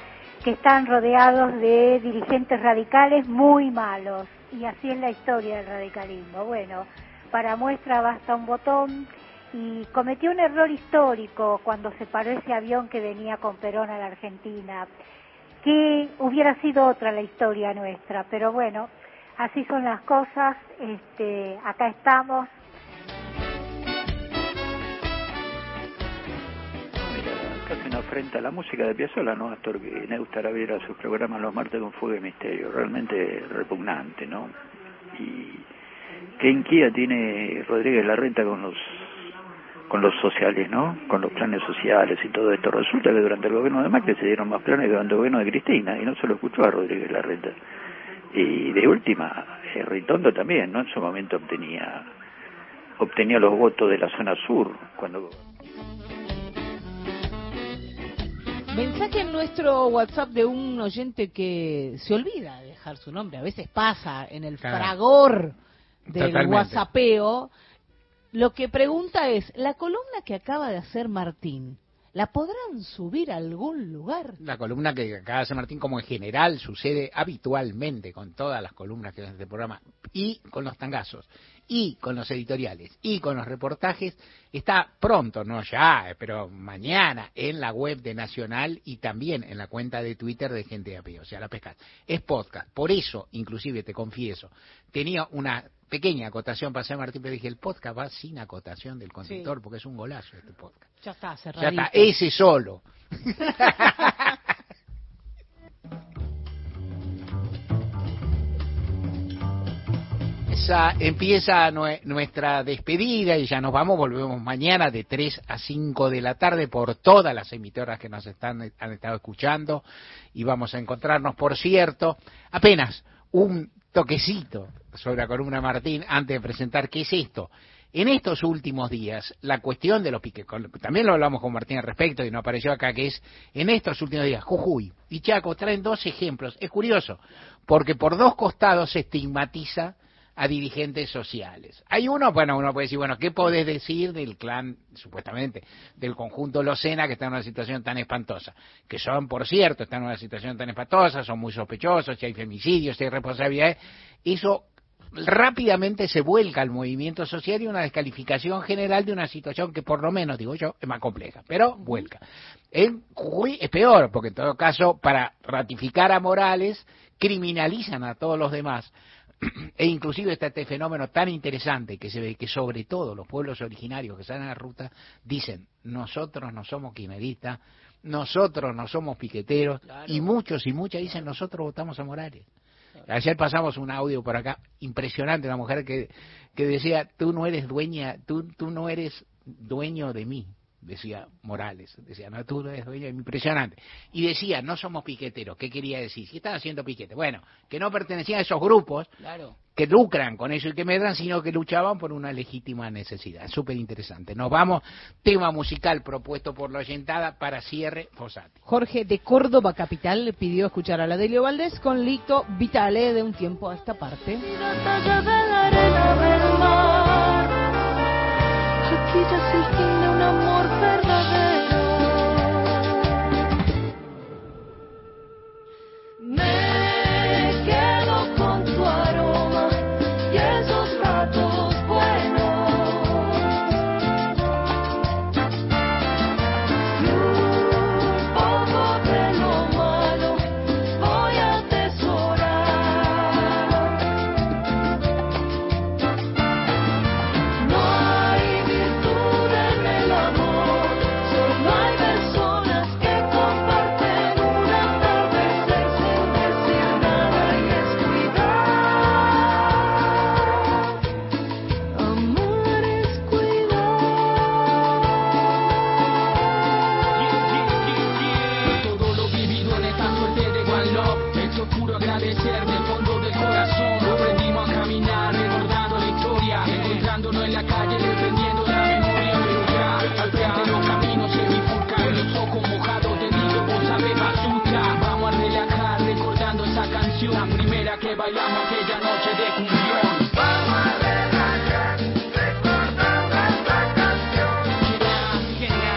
que están rodeados de dirigentes radicales muy malos. Y así es la historia del radicalismo. Bueno, para muestra basta un botón y cometió un error histórico cuando se paró ese avión que venía con Perón a la Argentina, que hubiera sido otra la historia nuestra, pero bueno, así son las cosas, este, acá estamos. casi una afrenta a la música de Piazzolla, ¿no? Astor que Neustar viera sus programas los martes con Fuego y Misterio, realmente repugnante, ¿no? Y qué inquieta tiene Rodríguez Larreta con los con los sociales, ¿no? Con los planes sociales y todo esto. Resulta que durante el gobierno de Macri se dieron más planes que durante el gobierno de Cristina y no se lo escuchó a Rodríguez Larreta. Y de última, eh, Ritondo también, ¿no? En su momento obtenía obtenía los votos de la zona sur cuando Mensaje en nuestro WhatsApp de un oyente que se olvida de dejar su nombre. A veces pasa en el fragor del Totalmente. WhatsAppeo. Lo que pregunta es, ¿la columna que acaba de hacer Martín, la podrán subir a algún lugar? La columna que acaba de hacer Martín, como en general sucede habitualmente con todas las columnas que hacen este programa, y con los tangazos, y con los editoriales, y con los reportajes, está pronto, no ya, pero mañana, en la web de Nacional y también en la cuenta de Twitter de Gente de o sea, la pesca. Es podcast. Por eso, inclusive, te confieso, tenía una pequeña acotación para hacer Martín, pero dije, el podcast va sin acotación del conductor, porque es un golazo este podcast. Ya está, Ya cerradito. está, ese solo. [LAUGHS] Esa empieza nue- nuestra despedida y ya nos vamos, volvemos mañana de 3 a 5 de la tarde por todas las emitoras que nos están, han estado escuchando y vamos a encontrarnos, por cierto, apenas un toquecito sobre la columna Martín antes de presentar qué es esto. En estos últimos días, la cuestión de los piques, también lo hablamos con Martín al respecto y no apareció acá, que es en estos últimos días, Jujuy y Chaco traen dos ejemplos. Es curioso, porque por dos costados se estigmatiza a dirigentes sociales. Hay uno, bueno, uno puede decir, bueno, ¿qué podés decir del clan, supuestamente, del conjunto Locena que está en una situación tan espantosa? Que son, por cierto, están en una situación tan espantosa, son muy sospechosos, si hay femicidios, si hay responsabilidades. Eso rápidamente se vuelca al movimiento social y una descalificación general de una situación que por lo menos, digo yo, es más compleja, pero vuelca. En Jujuy es peor, porque en todo caso, para ratificar a Morales, criminalizan a todos los demás [CLEARS THROAT] e inclusive está este fenómeno tan interesante que se ve que sobre todo los pueblos originarios que salen a la ruta dicen nosotros no somos quimeristas, nosotros no somos piqueteros y muchos y muchas dicen nosotros votamos a Morales. Ayer pasamos un audio por acá impresionante, una mujer que, que decía tú no eres dueña, tú, tú no eres dueño de mí, decía Morales, decía, no, tú eres dueño, impresionante. Y decía, no somos piqueteros, ¿qué quería decir? Si están haciendo piquete, bueno, que no pertenecían a esos grupos que lucran con eso y que medran, sino que luchaban por una legítima necesidad. Súper interesante. Nos vamos, tema musical propuesto por la oyentada para cierre Fosati. Jorge de Córdoba Capital pidió escuchar a la Delio Valdés con Lito Vitale de un tiempo a esta parte. Aquí ya bailamos aquella noche de cumbión. Vamos a relajar recordando esa canción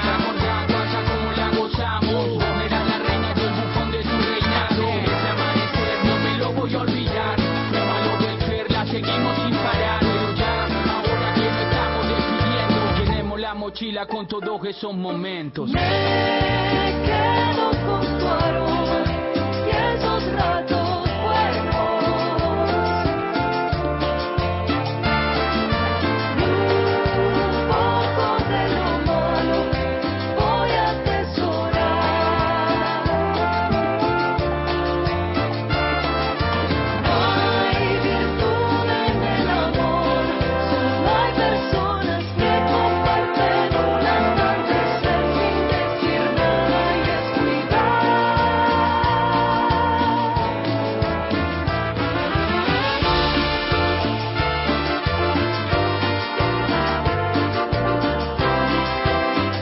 Recordando allá como la gozamos Vos eras la reina yo el bufón de su reinado Ese amanecer no me lo voy a olvidar Lo malo del fer la seguimos sin parar Pero ya, ahora que nos estamos despidiendo Llenemos la mochila con todos esos momentos Me quedo con tu aroma